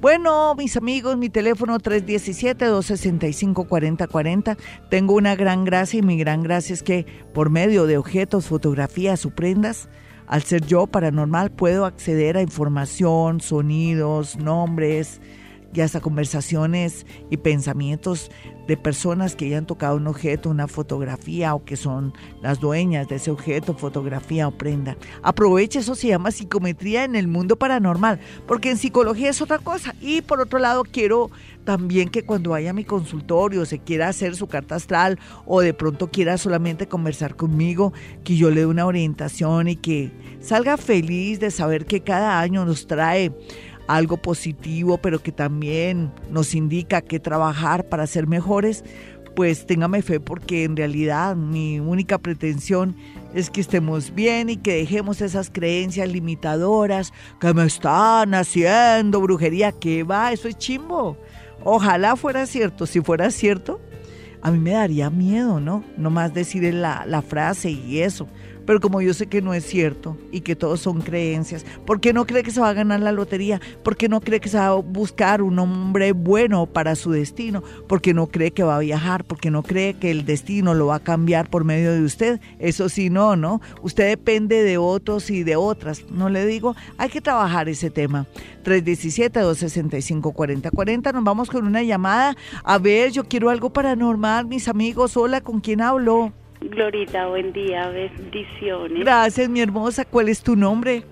Bueno, mis amigos, mi teléfono 317-265-4040. Tengo una gran gracia y mi gran gracia es que por medio de objetos, fotografías o prendas, al ser yo paranormal, puedo acceder a información, sonidos, nombres, y hasta conversaciones y pensamientos de personas que ya han tocado un objeto, una fotografía o que son las dueñas de ese objeto, fotografía o prenda. Aproveche, eso se llama psicometría en el mundo paranormal, porque en psicología es otra cosa. Y por otro lado, quiero también que cuando vaya a mi consultorio se quiera hacer su carta astral o de pronto quiera solamente conversar conmigo, que yo le dé una orientación y que salga feliz de saber que cada año nos trae algo positivo, pero que también nos indica que trabajar para ser mejores, pues téngame fe porque en realidad mi única pretensión es que estemos bien y que dejemos esas creencias limitadoras que me están haciendo brujería, que va, eso es chimbo. Ojalá fuera cierto, si fuera cierto, a mí me daría miedo, ¿no? No más decir la, la frase y eso. Pero como yo sé que no es cierto y que todos son creencias, ¿por qué no cree que se va a ganar la lotería? ¿Por qué no cree que se va a buscar un hombre bueno para su destino? ¿Por qué no cree que va a viajar? ¿Por qué no cree que el destino lo va a cambiar por medio de usted? Eso sí, no, ¿no? Usted depende de otros y de otras. No le digo, hay que trabajar ese tema. 317-265-4040. Nos vamos con una llamada. A ver, yo quiero algo paranormal, mis amigos. Hola, ¿con quién hablo? Glorita, buen día, bendiciones. Gracias, mi hermosa. ¿Cuál es tu nombre?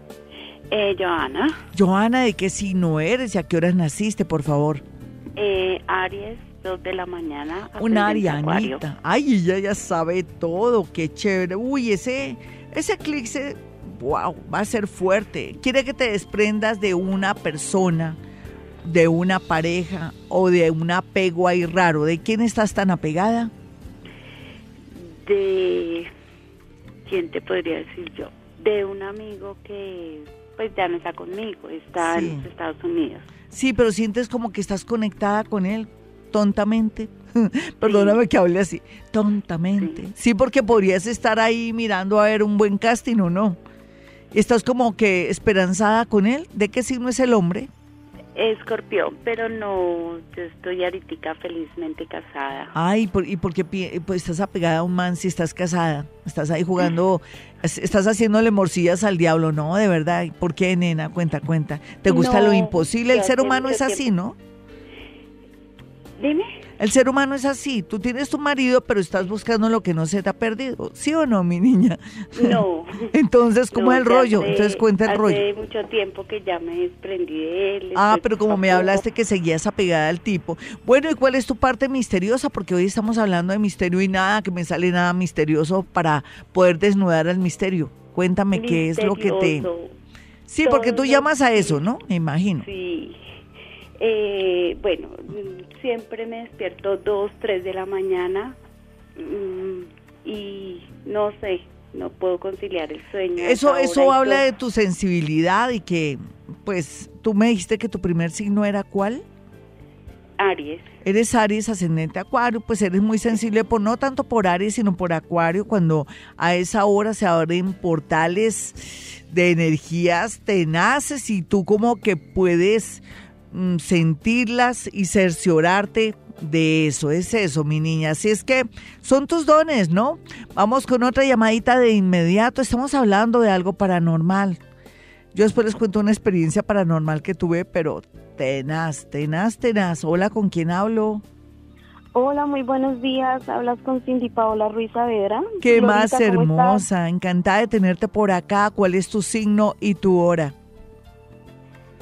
Eh, Joana. Joana, ¿de qué signo eres y a qué horas naciste, por favor? Eh, Aries, dos de la mañana. Una arianita. Ay, ella ya sabe todo, qué chévere. Uy, ese, ese eclipse wow, va a ser fuerte. Quiere que te desprendas de una persona, de una pareja o de un apego ahí raro. ¿De quién estás tan apegada? De. ¿Quién te podría decir yo? De un amigo que, pues ya no está conmigo, está Sí. en los Estados Unidos. Sí, pero sientes como que estás conectada con él tontamente. Perdóname que hable así, tontamente. Sí. Sí. porque podrías estar ahí mirando a ver un buen casting o no. ¿Estás como que esperanzada con él? ¿De qué signo es el hombre? Escorpión, pero no, yo estoy ahorita felizmente casada. Ay, ¿por- ¿y por qué pues, estás apegada a un man si estás casada? Estás ahí jugando, es- estás haciéndole morcillas al diablo, ¿no? De verdad. ¿Por qué, nena? Cuenta, cuenta. ¿Te gusta No, lo imposible? El ser humano es así, tiempo. ¿no? Dime. El ser humano es así. Tú tienes tu marido, pero estás buscando lo que no se te ha perdido. ¿Sí o no, mi niña? No. Entonces, ¿cómo No, es el rollo? hace- Entonces, cuenta el rollo. Hace mucho tiempo que ya me desprendí de él. Ah, pero como me hablaste que seguías apegada al tipo. Bueno, ¿y cuál es tu parte misteriosa? Porque hoy estamos hablando de misterio y nada, que me sale nada misterioso para poder desnudar al misterio. Cuéntame qué es lo que te... Sí, porque tú llamas a eso, ¿no? Me imagino. Sí. Eh, bueno, mm, siempre me despierto dos, tres de la mañana mm, y no sé, no puedo conciliar el sueño. Eso, eso habla todo. de tu sensibilidad y que, pues, tú me dijiste que tu primer signo era cuál? Aries. Eres Aries ascendente Acuario, pues eres muy sensible por no tanto por Aries, sino por Acuario, cuando a esa hora se abren portales de energías tenaces y tú como que puedes sentirlas y cerciorarte de eso, es eso, mi niña. Así es que son tus dones, ¿no? Vamos con otra llamadita de inmediato. Estamos hablando de algo paranormal. Yo después les cuento una experiencia paranormal que tuve, pero tenaz, tenaz, tenaz. Hola, ¿con quién hablo? Hola, muy buenos días. Hablas con Cindy Paola Ruiz Saavedra. Qué más hermosa, encantada de tenerte por acá. ¿Cuál es tu signo y tu hora?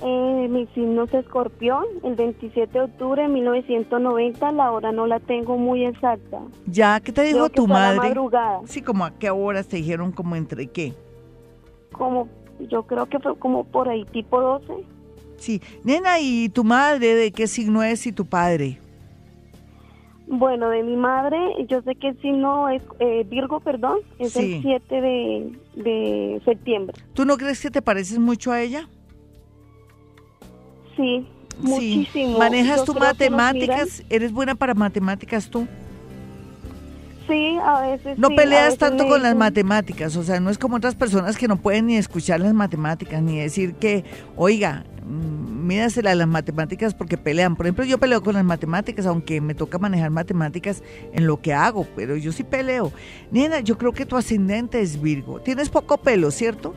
Eh, mi signo es escorpión, el 27 de octubre de 1990. La hora no la tengo muy exacta. Ya, ¿qué te dijo Creo que tu fue a la madre? madrugada. Sí, como a qué horas te dijeron, como entre qué. Como, yo creo que fue como por ahí, tipo 12. Sí, nena, ¿y tu madre de qué signo es y tu padre? Bueno, de mi madre, yo sé que el signo es eh, Virgo, perdón, es Sí. el 7 de, de septiembre. ¿Tú no crees que te pareces mucho a ella? Sí, Sí. muchísimo. ¿Manejas Yo nos matemáticas? ¿Eres buena para matemáticas tú? Sí, a veces No sí, peleas veces tanto me con las matemáticas, o sea, no es como otras personas que no pueden ni escuchar las matemáticas, ni decir que, oiga, mm, mídasela a las matemáticas porque pelean. Por ejemplo, yo peleo con las matemáticas, aunque me toca manejar matemáticas en lo que hago, pero yo sí peleo. Nena, yo creo que tu ascendente es Virgo. Tienes poco pelo, ¿cierto?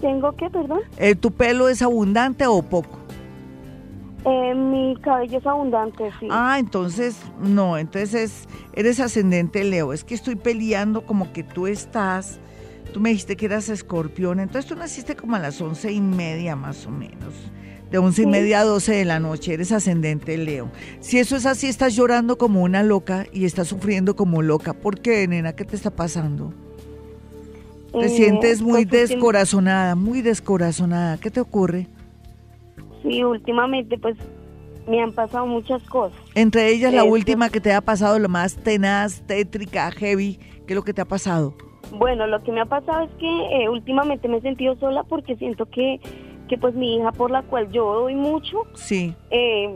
¿Tengo que, perdón? Eh, ¿Tu pelo es abundante o poco? Eh, mi cabello es abundante, sí. Ah, entonces, no, entonces es- eres ascendente Leo. Es que estoy peleando como que tú estás, tú me dijiste que eras escorpión, entonces tú naciste como a las once y media más o menos. De once y media a doce de la noche, eres ascendente Leo. Si eso es así, estás llorando como una loca y estás sufriendo como loca. ¿Por qué, nena? ¿Qué te está pasando? Te sientes muy descorazonada, muy descorazonada. ¿Qué te ocurre? Sí, últimamente pues me han pasado muchas cosas. Entre ellas, la última que te ha pasado, lo más tenaz, tétrica, heavy, ¿qué es lo que te ha pasado? Bueno, lo que me ha pasado es que eh, últimamente me he sentido sola porque siento que, que pues mi hija por la cual yo doy mucho, Sí. eh,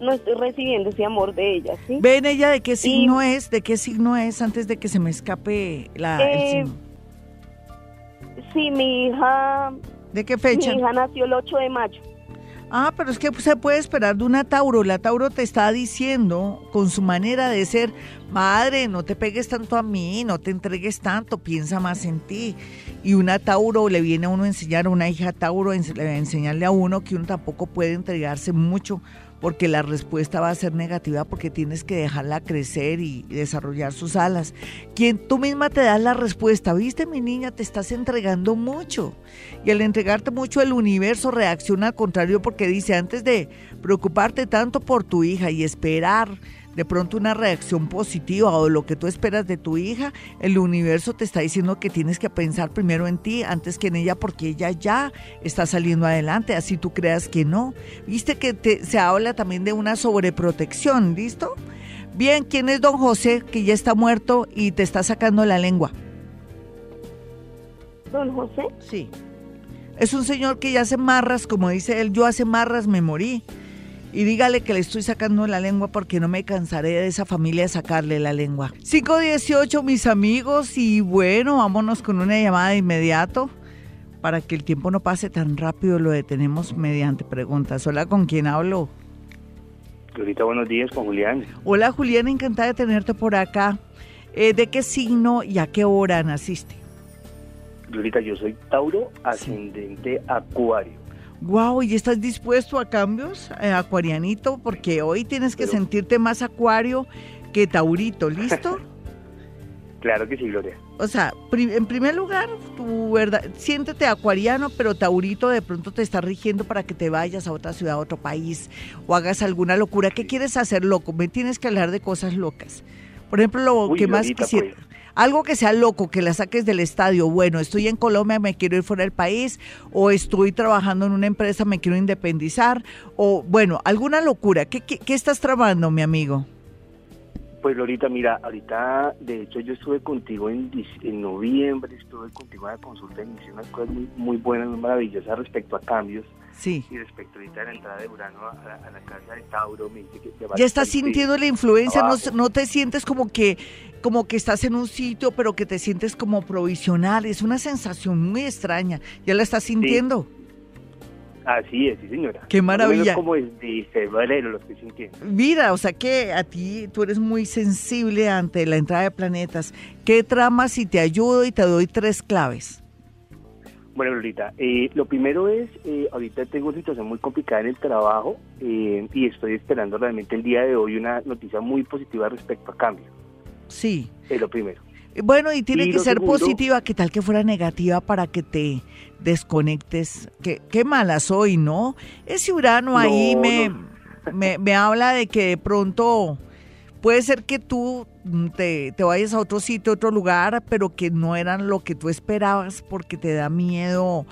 no estoy recibiendo ese amor de ella, ¿sí? ¿Ven ella de qué signo es? ¿De qué signo es antes de que se me escape la, el Eh, signo? Sí, mi hija, ¿De qué mi fecha? hija nació el 8 de mayo. Ah, pero es que se puede esperar de una Tauro. La Tauro te está diciendo con su manera de ser, madre, no te pegues tanto a mí, no te entregues tanto, piensa más en ti. Y una Tauro le viene a uno a enseñar, a una hija Tauro, a enseñarle a uno que uno tampoco puede entregarse mucho porque la respuesta va a ser negativa porque tienes que dejarla crecer y desarrollar sus alas. Quien tú misma te das la respuesta, viste mi niña, te estás entregando mucho. Y al entregarte mucho el universo reacciona al contrario porque dice, antes de preocuparte tanto por tu hija y esperar de pronto una reacción positiva o lo que tú esperas de tu hija, el universo te está diciendo que tienes que pensar primero en ti antes que en ella porque ella ya está saliendo adelante, así tú creas que no. Viste que se habla también de una sobreprotección, ¿listo? Bien, ¿quién es don José que ya está muerto y te está sacando la lengua? Don José. Sí. Es un señor que ya hace marras, como dice él, yo hace marras me morí y dígale que le estoy sacando la lengua porque no me cansaré de esa familia de sacarle la lengua. 518 mis amigos y bueno, vámonos con una llamada de inmediato para que el tiempo no pase tan rápido, lo detenemos mediante preguntas. Hola, ¿con quién hablo? Ahorita buenos días con Julián. Hola Julián, encantada de tenerte por acá. Eh, ¿De qué signo y a qué hora naciste? Glorita, yo soy Tauro, ascendente Acuario. Wow, ¿y estás dispuesto a cambios, eh, acuarianito? Porque hoy tienes que sentirte más acuario que taurito, ¿listo? claro que sí, Gloria. O sea, en primer lugar, tu verdad, siéntete acuariano, pero taurito de pronto te está rigiendo para que te vayas a otra ciudad, a otro país, o hagas alguna locura. ¿Qué quieres hacer, loco? Me tienes que hablar de cosas locas. Por ejemplo, lo que más quisiera... Pues. Algo que sea loco, que la saques del estadio. Bueno, estoy en Colombia, me quiero ir fuera del país, o estoy trabajando en una empresa, me quiero independizar, o bueno, alguna locura. ¿Qué, qué, estás trabajando, mi amigo? Pues Lorita, mira, ahorita, de hecho yo estuve contigo en, en noviembre, estuve contigo en la consulta y me unas cosas muy, muy buenas, muy maravillosas respecto a cambios Sí. Y respecto ahorita a la entrada de Urano a la, casa de Tauro, me dice que... ya estás sintiendo la influencia, no, no, te sientes como que, como que estás en un sitio, pero que te sientes como provisional. Es una sensación muy extraña. ¿Ya la estás sintiendo? Así es, sí señora. Qué maravilla. como es de febrero lo estoy sintiendo. Mira, o sea que a ti tú eres muy sensible ante la entrada de planetas. ¿Qué trama si te ayudo y te doy tres claves? Bueno, Lolita, eh, lo primero es, eh, ahorita tengo una situación muy complicada en el trabajo eh, y estoy esperando realmente el día de hoy una noticia muy positiva respecto a cambio. Sí. Es lo primero. Bueno, y tiene que ser positiva, ¿qué tal que fuera negativa para que te desconectes? Qué, qué mala soy, ¿no? Ese Urano ahí me, me, me habla de que de pronto puede ser que tú Mm, te, te, vayas a otro sitio, otro lugar, pero que no eran lo que tú esperabas porque te da miedo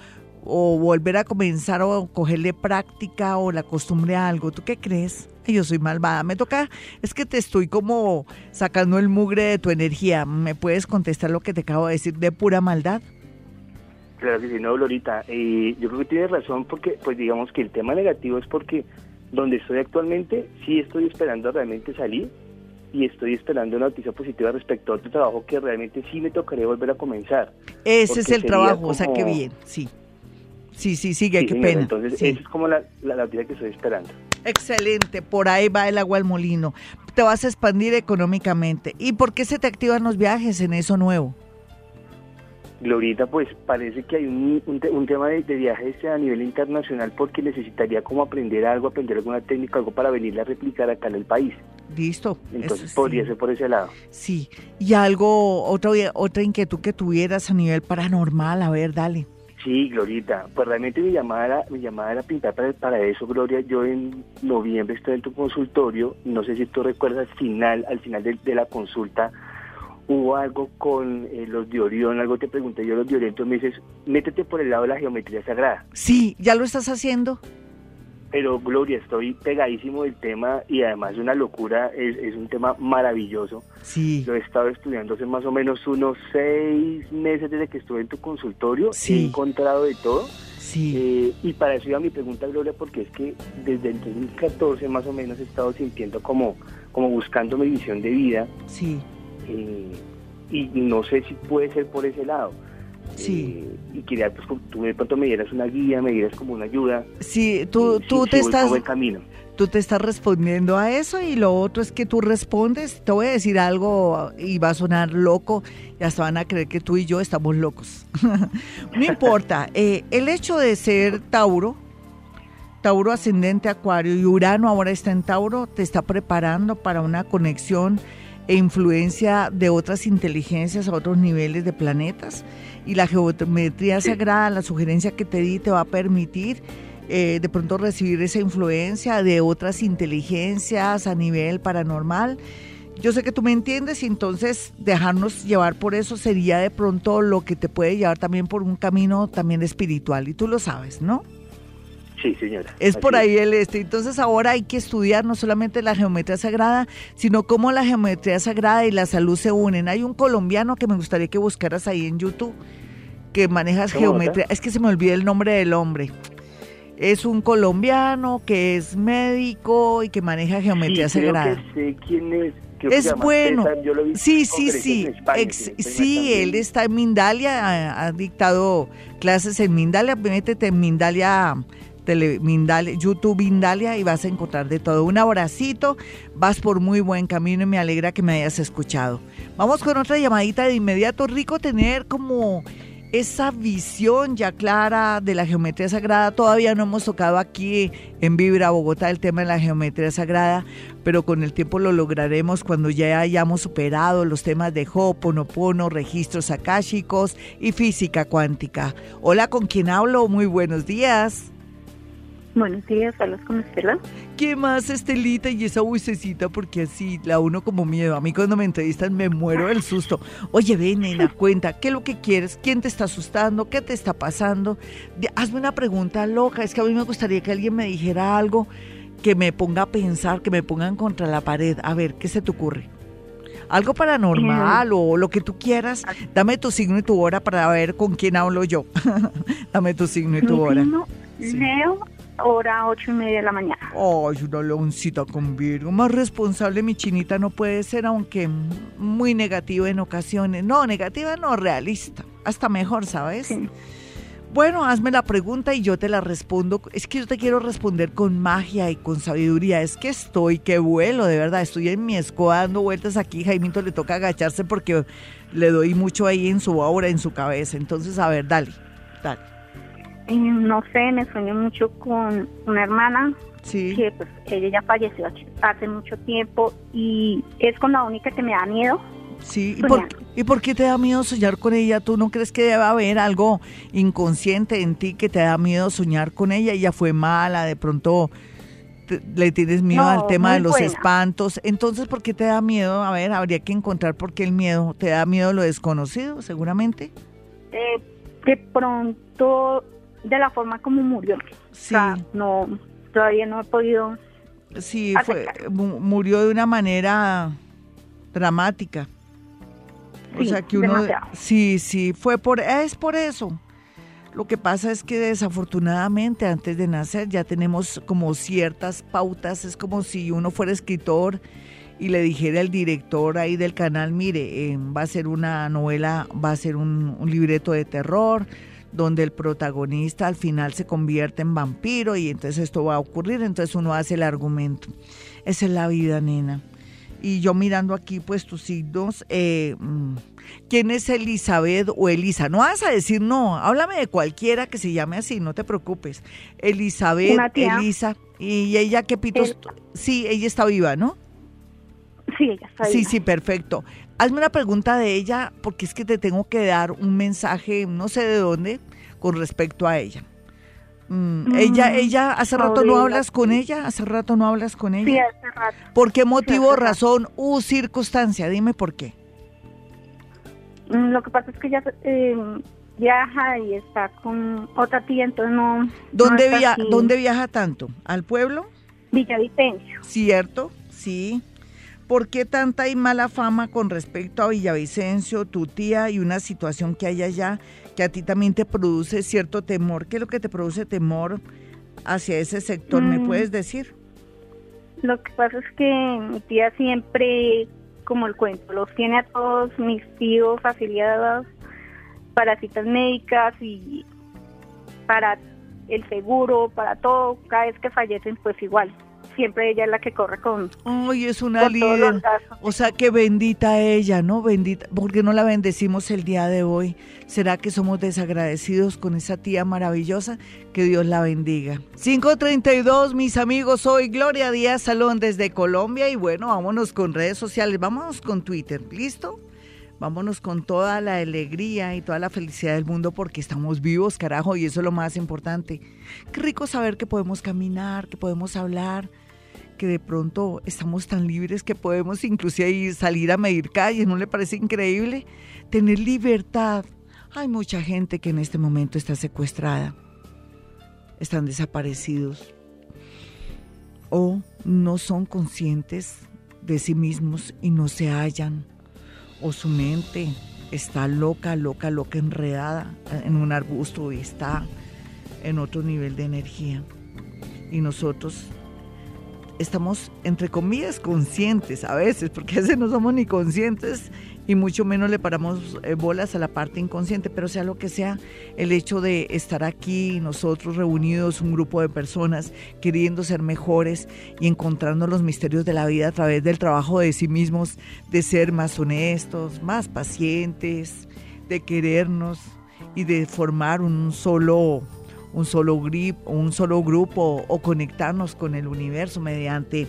o volver a comenzar o cogerle práctica o la costumbre a algo. ¿Tú qué crees? Yo soy malvada. Me toca, es que te estoy como sacando el mugre de tu energía. ¿Me puedes contestar lo que te acabo de decir de pura maldad? Claro que sí, no, Lorita. Eh, yo creo que tienes razón porque, pues digamos que el tema negativo es porque donde estoy actualmente sí estoy esperando realmente salir y estoy esperando una noticia positiva respecto a otro trabajo que realmente sí me tocaría volver a comenzar. Ese es el trabajo, o sea, qué bien, sí. Sí, sí, sigue, qué pena. Entonces, esa es como la, la, noticia que estoy esperando. Excelente, por ahí va el agua al molino. Te vas a expandir económicamente. ¿Y por qué se te activan los viajes en eso nuevo? Glorita, pues parece que hay un, un, tema de, de, viajes a nivel internacional porque necesitaría como aprender algo, aprender alguna técnica, algo para venirla a replicar acá en el país. Listo. Entonces podría ser por ese lado. Sí. Y algo, otra, otra inquietud que tuvieras a nivel paranormal, a ver, dale. Sí, Glorita, pues realmente mi llamada mi llamada era pintar para, eso, Gloria. Yo en noviembre estoy en tu consultorio, no sé si tú recuerdas, final, al final de la consulta, hubo algo con eh, los de Orión, algo te pregunté yo los de Orión, entonces me dices, métete por el lado de la geometría sagrada. Sí, ya lo estás haciendo. Pero Gloria, estoy pegadísimo del tema y además es una locura, es, un tema maravilloso. Sí. Lo he estado estudiando hace más o menos unos seis meses desde que estuve en tu consultorio. Sí. He encontrado de todo. Sí. Eh, y para eso iba mi pregunta, Gloria, porque es que desde el 2014 más o menos he estado sintiendo como, como buscando mi visión de vida. Sí. Eh, y no sé si puede ser por ese lado. Sí. Eh, y quería, pues, tú de pronto me dieras una guía, me dieras como una ayuda. Sí, tú, tú te estás... camino. Tú te estás respondiendo a eso y lo otro es que tú respondes, te voy a decir algo y va a sonar loco y hasta van a creer que tú y yo estamos locos. no importa, eh, el hecho de ser Tauro, Tauro ascendente Acuario y Urano ahora está en Tauro, te está preparando para una conexión e influencia de otras inteligencias a otros niveles de planetas. Y la geometría sagrada, la sugerencia que te di, te va a permitir eh, de pronto recibir esa influencia de otras inteligencias a nivel paranormal. Yo sé que tú me entiendes y entonces dejarnos llevar por eso sería de pronto lo que te puede llevar también por un camino también espiritual y tú lo sabes, ¿no? Sí, señora. Es por ahí el este. Entonces ahora hay que estudiar no solamente la geometría sagrada, sino cómo la geometría sagrada y la salud se unen. Hay un colombiano que me gustaría que buscaras ahí en YouTube que manejas geometría. Es que se me olvida el nombre del hombre. Es un colombiano que es médico y que maneja geometría sagrada. sé quién es. es bueno. sí, sí, sí. sí, él está en Mindalia, ha, dictado clases en Mindalia. Métete en Mindalia Tele, YouTube Mindalia y vas a encontrar de todo. Un abracito, vas por muy buen camino y me alegra que me hayas escuchado. Vamos con otra llamadita de inmediato. Rico tener como esa visión ya clara de la geometría sagrada. Todavía no hemos tocado aquí en Vibra Bogotá el tema de la geometría sagrada, pero con el tiempo lo lograremos cuando ya hayamos superado los temas de Ho'oponopono, registros akáshicos y física cuántica. Hola, ¿con quién hablo? Muy buenos días. Buenos días, hablas con Estela. ¿Qué más, Estelita? Y esa bucecita, porque así la uno como miedo. A mí cuando me entrevistan me muero del susto. Oye, ven, nena, cuenta, ¿qué es lo que quieres? ¿Quién te está asustando? ¿Qué te está pasando? Hazme una pregunta loca. Es que a mí me gustaría que alguien me dijera algo que me ponga a pensar, que me pongan contra la pared. A ver, ¿qué se te ocurre? algo paranormal o lo que tú quieras. Dame tu signo y tu hora para ver con quién hablo yo. Dame tu signo y tu hora. Leo hora ocho y media de la mañana. Ay, una leoncita con Virgo. Más responsable mi chinita no puede ser, aunque muy negativa en ocasiones. No, negativa no, realista. Hasta mejor, ¿sabes? Sí. Bueno, hazme la pregunta y yo te la respondo. Es que yo te quiero responder con magia y con sabiduría. Es que estoy, que vuelo, de verdad. Estoy en mi escoba dando vueltas aquí. Jaimito le toca agacharse porque le doy mucho ahí en su aura, en su cabeza. Entonces, a ver, dale, dale no sé, me sueño mucho con una hermana sí. que pues ella ya falleció hace mucho tiempo y es con la única que me da miedo. Sí, ¿Y por, ¿y por, qué te da miedo soñar con ella? ¿Tú no crees que debe haber algo inconsciente en ti que te da miedo soñar con ella? Ella fue mala, de pronto le tienes miedo al tema de los espantos. Entonces, ¿por qué te da miedo? A ver, habría que encontrar por qué el miedo. ¿Te da miedo lo desconocido, seguramente? Eh, de pronto de la forma como murió. Sí. O sea, no, todavía no he podido. Sí, fue, murió de una manera dramática. o sea que uno, sí, sí, fue por, es por eso. Lo que pasa es que desafortunadamente antes de nacer ya tenemos como ciertas pautas, es como si uno fuera escritor y le dijera al director ahí del canal, mire, eh, va a ser una novela, va a ser un libreto de terror, donde el protagonista al final se convierte en vampiro y entonces esto va a ocurrir, entonces uno hace el argumento. Esa es la vida, nena. Y yo mirando aquí, pues tus signos, eh, mm, ¿quién es Elizabeth o Elisa? No vas a decir no, háblame de cualquiera que se llame así, no te preocupes. Elizabeth, Elisa, y ella, ¿qué pitos? Sí, ella está viva, ¿no? Sí, ella está viva. Sí, sí, perfecto. Hazme una pregunta de ella, porque es que te tengo que dar un mensaje, no sé de dónde, con respecto a ella. Mm, mm, ella, ella, hace rato no hablas con ella, hace rato no hablas con ella. Sí, hace rato. ¿Por qué motivo, razón u circunstancia? Dime por qué. Mm, lo que pasa es que ella eh, viaja y está con otra tía, entonces no. ¿Dónde, ¿Dónde viaja tanto? ¿Al pueblo? Villavicencio. Cierto, sí. ¿Por qué tanta y mala fama con respecto a Villavicencio, tu tía y una situación que hay allá que a ti también te produce cierto temor? ¿Qué es lo que te produce temor hacia ese sector? ¿Me mm. puedes decir? Lo que pasa es que mi tía siempre, como el cuento, los tiene a todos mis tíos afiliados para citas médicas y para el seguro, para todo, cada vez que fallecen, pues igual siempre ella es la que corre con. Ay, es una líder. O sea, que bendita ella, ¿no? Bendita. porque no la bendecimos el día de hoy? ¿Será que somos desagradecidos con esa tía maravillosa? Que Dios la bendiga. 532, mis amigos, soy Gloria Díaz Salón desde Colombia y bueno, vámonos con redes sociales, vámonos con Twitter, ¿listo? Vámonos con toda la alegría y toda la felicidad del mundo porque estamos vivos, carajo, y eso es lo más importante. Qué rico saber que podemos caminar, que podemos hablar, que de pronto estamos tan libres que podemos inclusive salir a medir calles, ¿no le parece increíble? Tener libertad. Hay mucha gente que en este momento está secuestrada, están desaparecidos o no son conscientes de sí mismos y no se hallan o su mente está loca, loca, loca, enredada en un arbusto y está en otro nivel de energía. Y nosotros estamos, entre comillas, conscientes a veces, porque a veces no somos ni conscientes y mucho menos le paramos eh, bolas a la parte inconsciente, pero sea lo que sea, el hecho de estar aquí, nosotros reunidos, un grupo de personas queriendo ser mejores y encontrando los misterios de la vida a través del trabajo de sí mismos, de ser más honestos, más pacientes, de querernos y de formar un solo un solo grip, un solo grupo o conectarnos con el universo mediante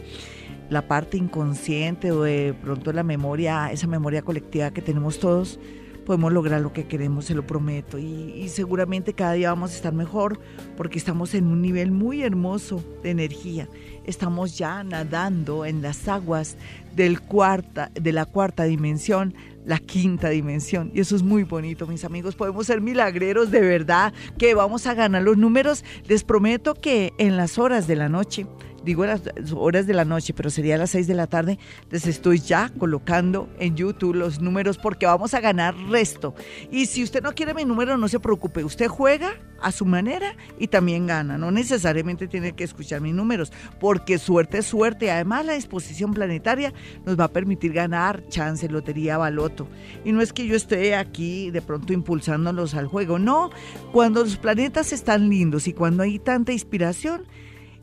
la parte inconsciente o de pronto la memoria, esa memoria colectiva que tenemos todos, podemos lograr lo que queremos, se lo prometo. Y, seguramente cada día vamos a estar mejor porque estamos en un nivel muy hermoso de energía. Estamos ya nadando en las aguas del cuarta, de la cuarta dimensión, la quinta dimensión. Y eso es muy bonito, mis amigos. Podemos ser milagreros de verdad, que vamos a ganar los números. Les prometo que en las horas de la noche digo las horas de la noche, pero sería a las 6 de la tarde, les estoy ya colocando en YouTube los números porque vamos a ganar resto. Y si usted no quiere mi número, no se preocupe, usted juega a su manera y también gana. No necesariamente tiene que escuchar mis números, porque suerte es suerte. Además, la disposición planetaria nos va a permitir ganar chance, lotería, baloto. Y no es que yo esté aquí de pronto impulsándolos al juego, no. Cuando los planetas están lindos y cuando hay tanta inspiración,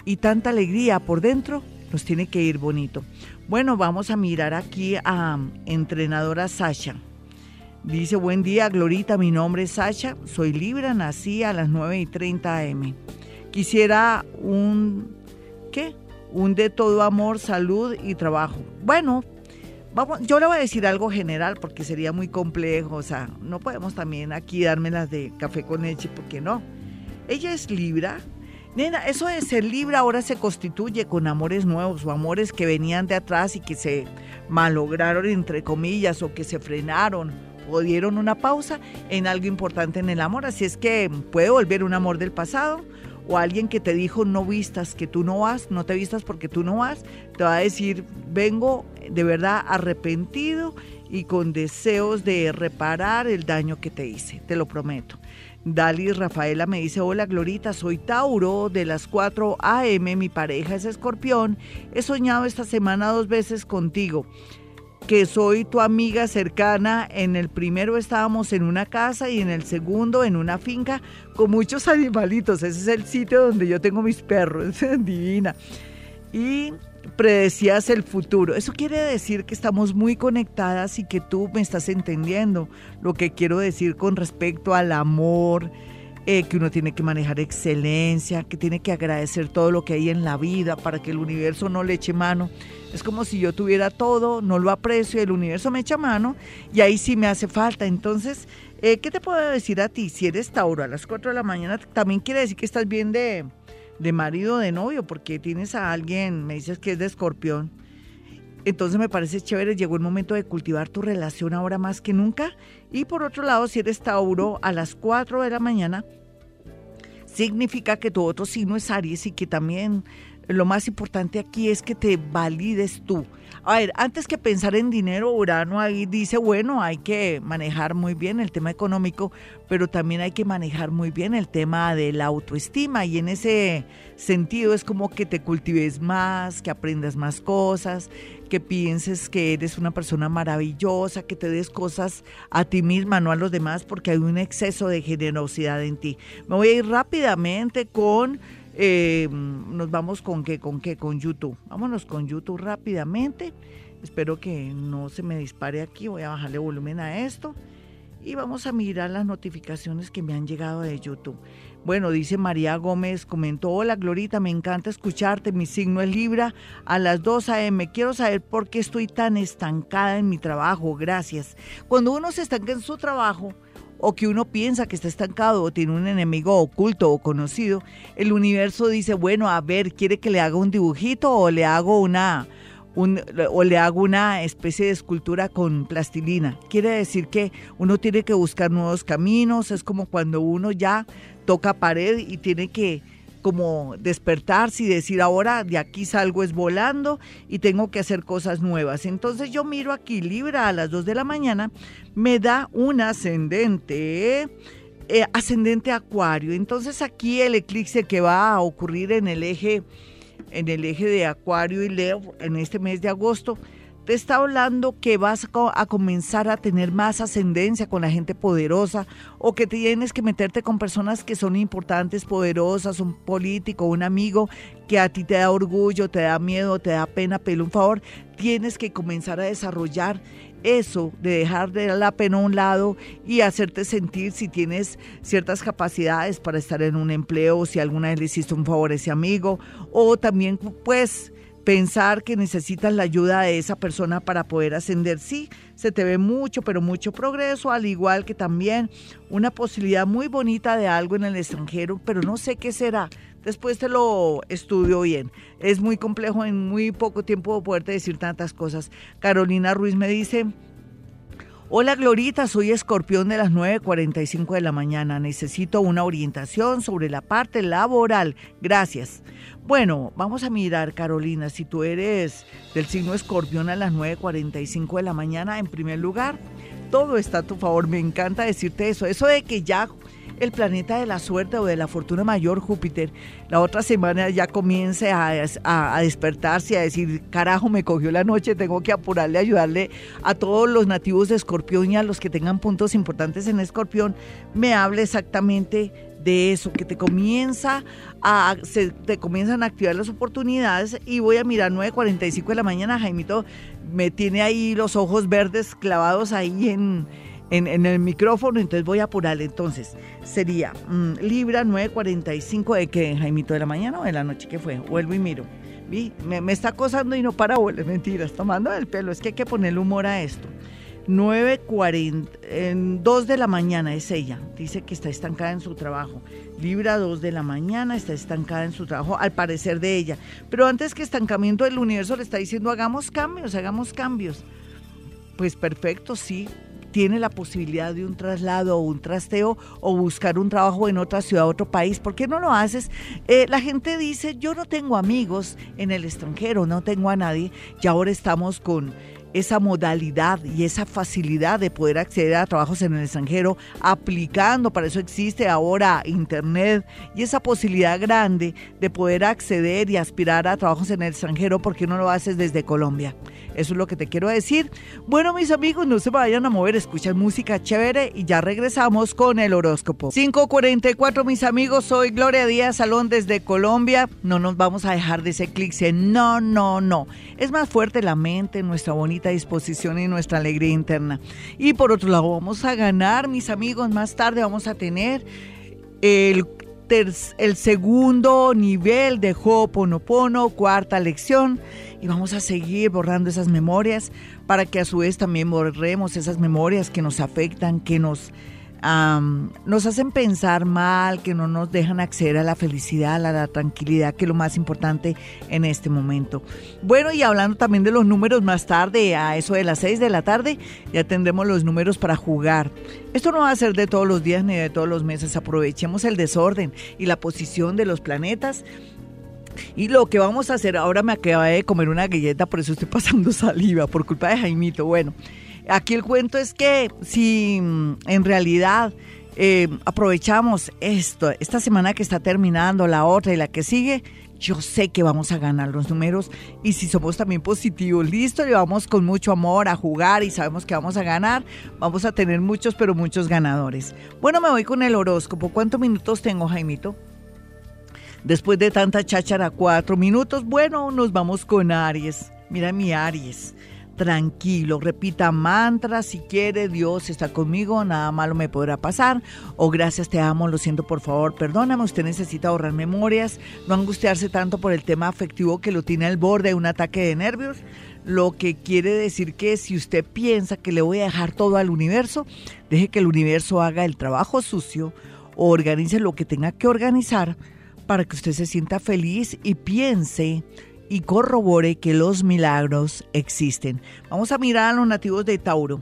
y tanta alegría por dentro, nos tiene que ir bonito. Bueno, vamos a mirar aquí a entrenadora Sasha. Dice, buen día, Glorita, mi nombre es Sasha, soy Libra, nací a las 9 y 30 am. Quisiera un, ¿qué? Un de todo amor, salud y trabajo. Bueno, yo le voy a decir algo general porque sería muy complejo, o sea, no podemos también aquí dármelas de café con leche, porque no. Ella es Libra, Nena, eso de ser libre ahora se constituye con amores nuevos o amores que venían de atrás y que se malograron, entre comillas, o que se frenaron o dieron una pausa en algo importante en el amor. Así es que puede volver un amor del pasado o alguien que te dijo no vistas, que tú no vas, no te vistas porque tú no vas, te va a decir vengo de verdad arrepentido y con deseos de reparar el daño que te hice, te lo prometo. Dali Rafaela me dice, hola Glorita, soy Tauro de las 4 a.m., mi pareja es escorpión, he soñado esta semana dos veces contigo, que soy tu amiga cercana, en el primero estábamos en una casa y en el segundo en una finca con muchos animalitos, ese es el sitio donde yo tengo mis perros, divina. Y predecías el futuro. Eso quiere decir que estamos muy conectadas y que tú me estás entendiendo lo que quiero decir con respecto al amor, eh, que uno tiene que manejar excelencia, que tiene que agradecer todo lo que hay en la vida para que el universo no le eche mano. Es como si yo tuviera todo, no lo aprecio, el universo me echa mano y ahí sí me hace falta. Entonces, eh, ¿qué te puedo decir a ti? Si eres Tauro a las 4 de la mañana, también quiere decir que estás bien de de marido o de novio, porque tienes a alguien, me dices que es de escorpión. Entonces me parece chévere, llegó el momento de cultivar tu relación ahora más que nunca. Y por otro lado, si eres Tauro a las 4 de la mañana, significa que tu otro signo es Aries y que también lo más importante aquí es que te valides tú. A ver, antes que pensar en dinero, Urano ahí dice, bueno, hay que manejar muy bien el tema económico, pero también hay que manejar muy bien el tema de la autoestima y en ese sentido es como que te cultives más, que aprendas más cosas, que pienses que eres una persona maravillosa, que te des cosas a ti misma, no a los demás, porque hay un exceso de generosidad en ti. Me voy a ir rápidamente con eh, nos vamos con qué, con qué, con YouTube. Vámonos con YouTube rápidamente. Espero que no se me dispare aquí. Voy a bajarle volumen a esto. Y vamos a mirar las notificaciones que me han llegado de YouTube. Bueno, dice María Gómez, comentó, hola Glorita, me encanta escucharte, mi signo es Libra a las 2 a.m. Quiero saber por qué estoy tan estancada en mi trabajo, gracias. Cuando uno se estanca en su trabajo, o que uno piensa que está estancado o tiene un enemigo oculto o conocido, el universo dice, bueno, a ver, ¿quiere que le haga un dibujito o le hago una, o le hago una especie de escultura con plastilina. Quiere decir que uno tiene que buscar nuevos caminos, es como cuando uno ya toca pared y tiene que como despertarse y decir ahora de aquí salgo es volando y tengo que hacer cosas nuevas. Entonces yo miro aquí Libra a las 2 de la mañana, me da un ascendente. Eh, ascendente acuario. Entonces aquí el eclipse que va a ocurrir en el eje en el eje de acuario y Leo en este mes de agosto te está hablando que vas a comenzar a tener más ascendencia con la gente poderosa o que tienes que meterte con personas que son importantes, poderosas, un político, un amigo que a ti te da orgullo, te da miedo, te da pena, pero un favor, tienes que comenzar a desarrollar eso de dejar de la pena a un lado y hacerte sentir si tienes ciertas capacidades para estar en un empleo, si alguna vez le hiciste un favor a ese amigo, o también pues pensar que necesitas la ayuda de esa persona para poder ascender. Sí, se te ve mucho, pero mucho progreso, al igual que también una posibilidad muy bonita de algo en el extranjero, pero no sé qué será. Después te lo estudio bien. Es muy complejo en muy poco tiempo poderte decir tantas cosas. Carolina Ruiz me dice, Hola Glorita, soy escorpión de las 9.45 de la mañana. Necesito una orientación sobre la parte laboral. Gracias. Bueno, vamos a mirar, Carolina, si tú eres del signo escorpión a las 9.45 de la mañana, en primer lugar, todo está a tu favor. Me encanta decirte eso. Eso de que ya el planeta de la suerte o de la fortuna mayor, Júpiter, la otra semana ya comience a, despertarse, a decir, carajo, me cogió la noche, tengo que apurarle, ayudarle a todos los nativos de Escorpión y a los que tengan puntos importantes en Escorpión, me hable exactamente de eso, que te comienza a, se, te comienzan a activar las oportunidades y voy a mirar 9.45 de la mañana, Jaimito me tiene ahí los ojos verdes clavados ahí en en, el micrófono, entonces voy a apurarle. Entonces, sería mm, Libra 9.45 de que Jaimito de la mañana o de la noche que fue. Vuelvo y miro. Vi, me, está acosando y no para. Mentiras, tomando el pelo. Es que hay que ponerle humor a esto. 9.40, en 2 de la mañana es ella. Dice que está estancada en su trabajo. Libra 2 de la mañana, está estancada en su trabajo, al parecer de ella. Pero antes que estancamiento del universo le está diciendo hagamos cambios, hagamos cambios. Pues perfecto, sí tiene la posibilidad de un traslado o un trasteo o buscar un trabajo en otra ciudad, otro país, ¿por qué no lo haces? Eh, la gente dice, yo no tengo amigos en el extranjero, no tengo a nadie, y ahora estamos con esa modalidad y esa facilidad de poder acceder a trabajos en el extranjero aplicando, para eso existe ahora Internet y esa posibilidad grande de poder acceder y aspirar a trabajos en el extranjero porque no lo haces desde Colombia. Eso es lo que te quiero decir. Bueno, mis amigos, no se vayan a mover, escuchen música chévere y ya regresamos con el horóscopo. 544, mis amigos, soy Gloria Díaz Salón desde Colombia. No nos vamos a dejar de ese eclipse. No, no, no. Es más fuerte la mente, nuestra bonita disposición y nuestra alegría interna. Y por otro lado, vamos a ganar, mis amigos, más tarde vamos a tener el el segundo nivel de Ho'oponopono, cuarta lección y vamos a seguir borrando esas memorias para que a su vez también borremos esas memorias que nos afectan, que nos, nos hacen pensar mal, que no nos dejan acceder a la felicidad, a la tranquilidad, que es lo más importante en este momento. Bueno, y hablando también de los números más tarde, a eso de las 6 de la tarde, ya tendremos los números para jugar. Esto no va a ser de todos los días ni de todos los meses. Aprovechemos el desorden y la posición de los planetas y lo que vamos a hacer, ahora me acaba de comer una galleta, por eso estoy pasando saliva, por culpa de Jaimito. Bueno, aquí el cuento es que si mm, en realidad eh, aprovechamos esto, esta semana que está terminando, la otra y la que sigue, yo sé que vamos a ganar los números y si somos también positivos, listo, y vamos con mucho amor a jugar y sabemos que vamos a ganar, vamos a tener muchos, pero muchos ganadores. Bueno, me voy con el horóscopo. ¿Cuántos minutos tengo, Jaimito? Después de tanta cháchara, cuatro minutos, bueno, nos vamos con Aries. Mira mi Aries. Tranquilo. Repita mantra si quiere, Dios está conmigo, nada malo me podrá pasar. O gracias, te amo, lo siento, por favor, perdóname. Usted necesita ahorrar memorias, no angustiarse tanto por el tema afectivo que lo tiene al borde de un ataque de nervios. Lo que quiere decir que si usted piensa que le voy a dejar todo al universo, deje que el universo haga el trabajo sucio o organice lo que tenga que organizar para que usted se sienta feliz y piense y corrobore que los milagros existen. Vamos a mirar a los nativos de Tauro.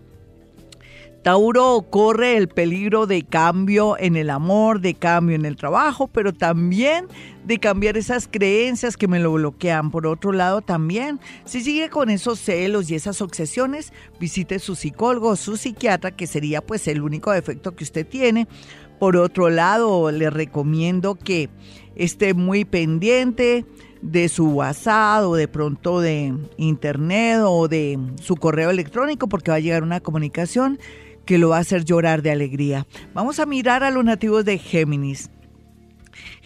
Tauro corre el peligro de cambio en el amor, de cambio en el trabajo, pero también de cambiar esas creencias que me lo bloquean. Por otro lado, también, si sigue con esos celos y esas obsesiones, visite su psicólogo su psiquiatra, que sería pues el único defecto que usted tiene. Por otro lado, le recomiendo que esté muy pendiente de su WhatsApp o de pronto de internet o de su correo electrónico porque va a llegar una comunicación que lo va a hacer llorar de alegría. Vamos a mirar a los nativos de Géminis.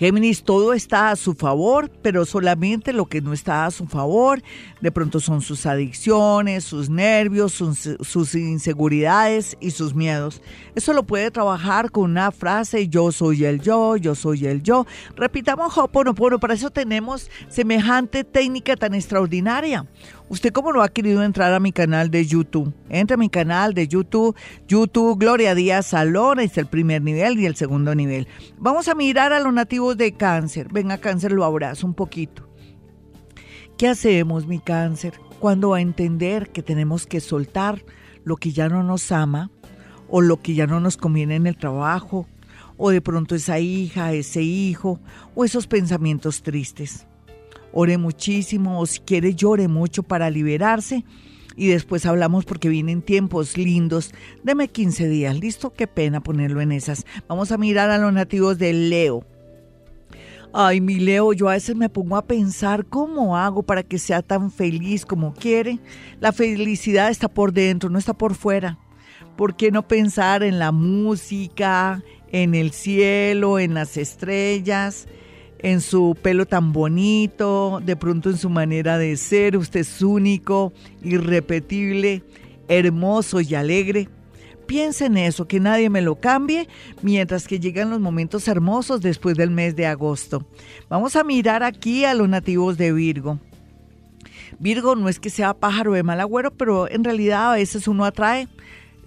Géminis, todo está a su favor, pero solamente lo que no está a su favor, de pronto son sus adicciones, sus nervios, sus, inseguridades y sus miedos. Eso lo puede trabajar con una frase, yo soy el yo, yo soy el yo. Repitamos Hoponopono, para eso tenemos semejante técnica tan extraordinaria. ¿Usted cómo no ha querido entrar a mi canal de YouTube? Entra a mi canal de YouTube, YouTube Gloria Díaz Salón, es el primer nivel y el segundo nivel. Vamos a mirar a los nativos de cáncer. Venga, cáncer, lo abrazo un poquito. ¿Qué hacemos, mi cáncer? ¿Cuándo va a entender que tenemos que soltar lo que ya no nos ama o lo que ya no nos conviene en el trabajo o de pronto esa hija, ese hijo o esos pensamientos tristes? ore muchísimo o si quiere llore mucho para liberarse y después hablamos porque vienen tiempos lindos. Deme 15 días, ¿listo? Qué pena ponerlo en esas. Vamos a mirar a los nativos de Leo. Ay, mi Leo, yo a veces me pongo a pensar cómo hago para que sea tan feliz como quiere. La felicidad está por dentro, no está por fuera. ¿Por qué no pensar en la música, en el cielo, en las estrellas? en su pelo tan bonito, de pronto en su manera de ser, usted es único, irrepetible, hermoso y alegre. Piense en eso, que nadie me lo cambie, mientras que llegan los momentos hermosos después del mes de agosto. Vamos a mirar aquí a los nativos de Virgo. Virgo no es que sea pájaro de mal agüero, pero en realidad a veces uno atrae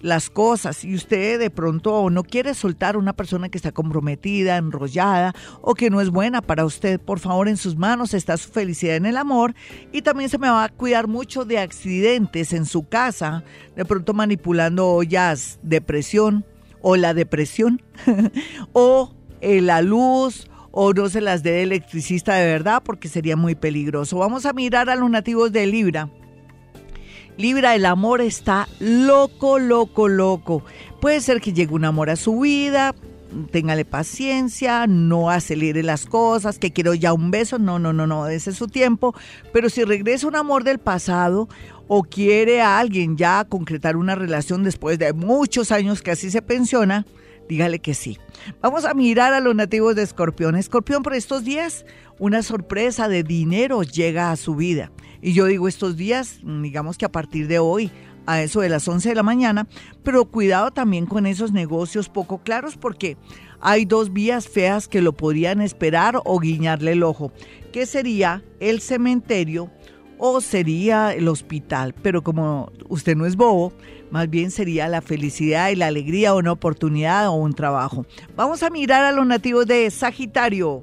las cosas y usted de pronto no quiere soltar a una persona que está comprometida, enrollada o que no es buena para usted, por favor en sus manos está su felicidad en el amor y también se me va a cuidar mucho de accidentes en su casa, de pronto manipulando ollas de presión o la depresión o eh, la luz o no se las dé electricista de verdad porque sería muy peligroso. Vamos a mirar a los nativos de Libra. Libra, el amor está loco, loco, loco. Puede ser que llegue un amor a su vida, téngale paciencia, no acelere las cosas, que quiero ya un beso, no, no, no, no, ese es su tiempo. Pero si regresa un amor del pasado o quiere a alguien ya concretar una relación después de muchos años que así se pensiona, dígale que sí. Vamos a mirar a los nativos de Escorpión. Escorpión, por estos días, una sorpresa de dinero llega a su vida. Y yo digo estos días, digamos que a partir de hoy, a eso de las 11 de la mañana, pero cuidado también con esos negocios poco claros porque hay dos vías feas que lo podrían esperar o guiñarle el ojo, que sería el cementerio o sería el hospital, pero como usted no es bobo, más bien sería la felicidad y la alegría una oportunidad o un trabajo. Vamos a mirar a los nativos de Sagitario.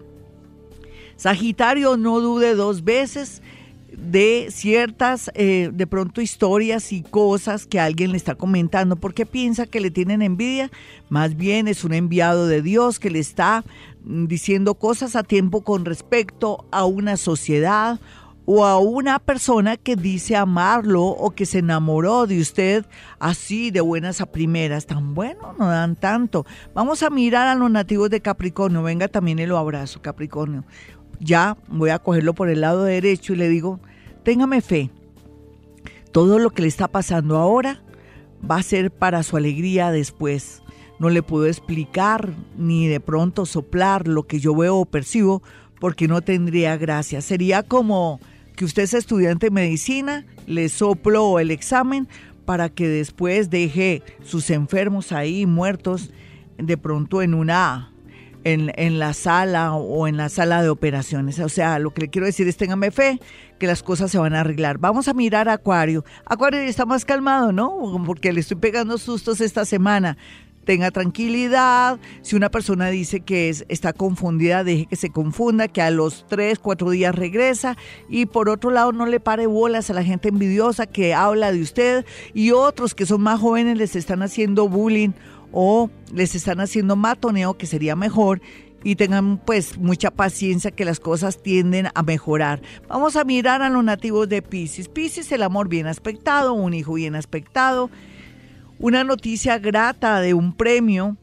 Sagitario, no dude dos veces de ciertas, eh, de pronto, historias y cosas que alguien le está comentando, porque piensa que le tienen envidia, más bien es un enviado de Dios que le está mm, diciendo cosas a tiempo con respecto a una sociedad o a una persona que dice amarlo o que se enamoró de usted así de buenas a primeras. Tan bueno, no dan tanto. Vamos a mirar a los nativos de Capricornio. Venga también el abrazo, Capricornio ya voy a cogerlo por el lado derecho y le digo, téngame fe, todo lo que le está pasando ahora va a ser para su alegría después. No le puedo explicar ni de pronto soplar lo que yo veo o percibo porque no tendría gracia. Sería como que usted es estudiante de medicina, le soplo el examen para que después deje sus enfermos ahí muertos de pronto en una en, en, la sala o en la sala de operaciones. O sea, lo que le quiero decir es téngame fe que las cosas se van a arreglar. Vamos a mirar a Acuario. Acuario está más calmado, ¿no? Porque le estoy pegando sustos esta semana tenga tranquilidad. Si una persona dice que es, está confundida, deje que se confunda, que a los tres, cuatro días regresa. Y por otro lado, no le pare bolas a la gente envidiosa que habla de usted y otros que son más jóvenes les están haciendo bullying o les están haciendo matoneo, que sería mejor. Y tengan pues mucha paciencia que las cosas tienden a mejorar. Vamos a mirar a los nativos de Pisces. Pisces, el amor bien aspectado, un hijo bien aspectado una noticia grata de un premio,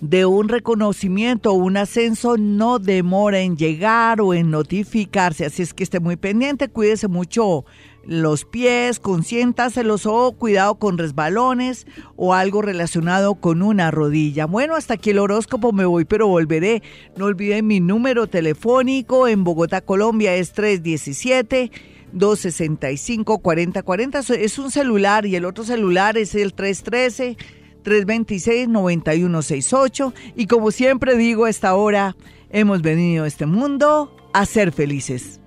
de un reconocimiento o un ascenso no demora en llegar o en notificarse. Así es que esté muy pendiente, cuídese mucho los pies, consiéntaselos o cuidado con resbalones o algo relacionado con una rodilla. Bueno, hasta aquí el horóscopo, me voy, pero volveré. No olviden mi número telefónico en Bogotá, Colombia, es 317. 265-4040 es un celular y el otro celular es el 313 326-9168 y como siempre digo a esta hora hemos venido a este mundo a ser felices.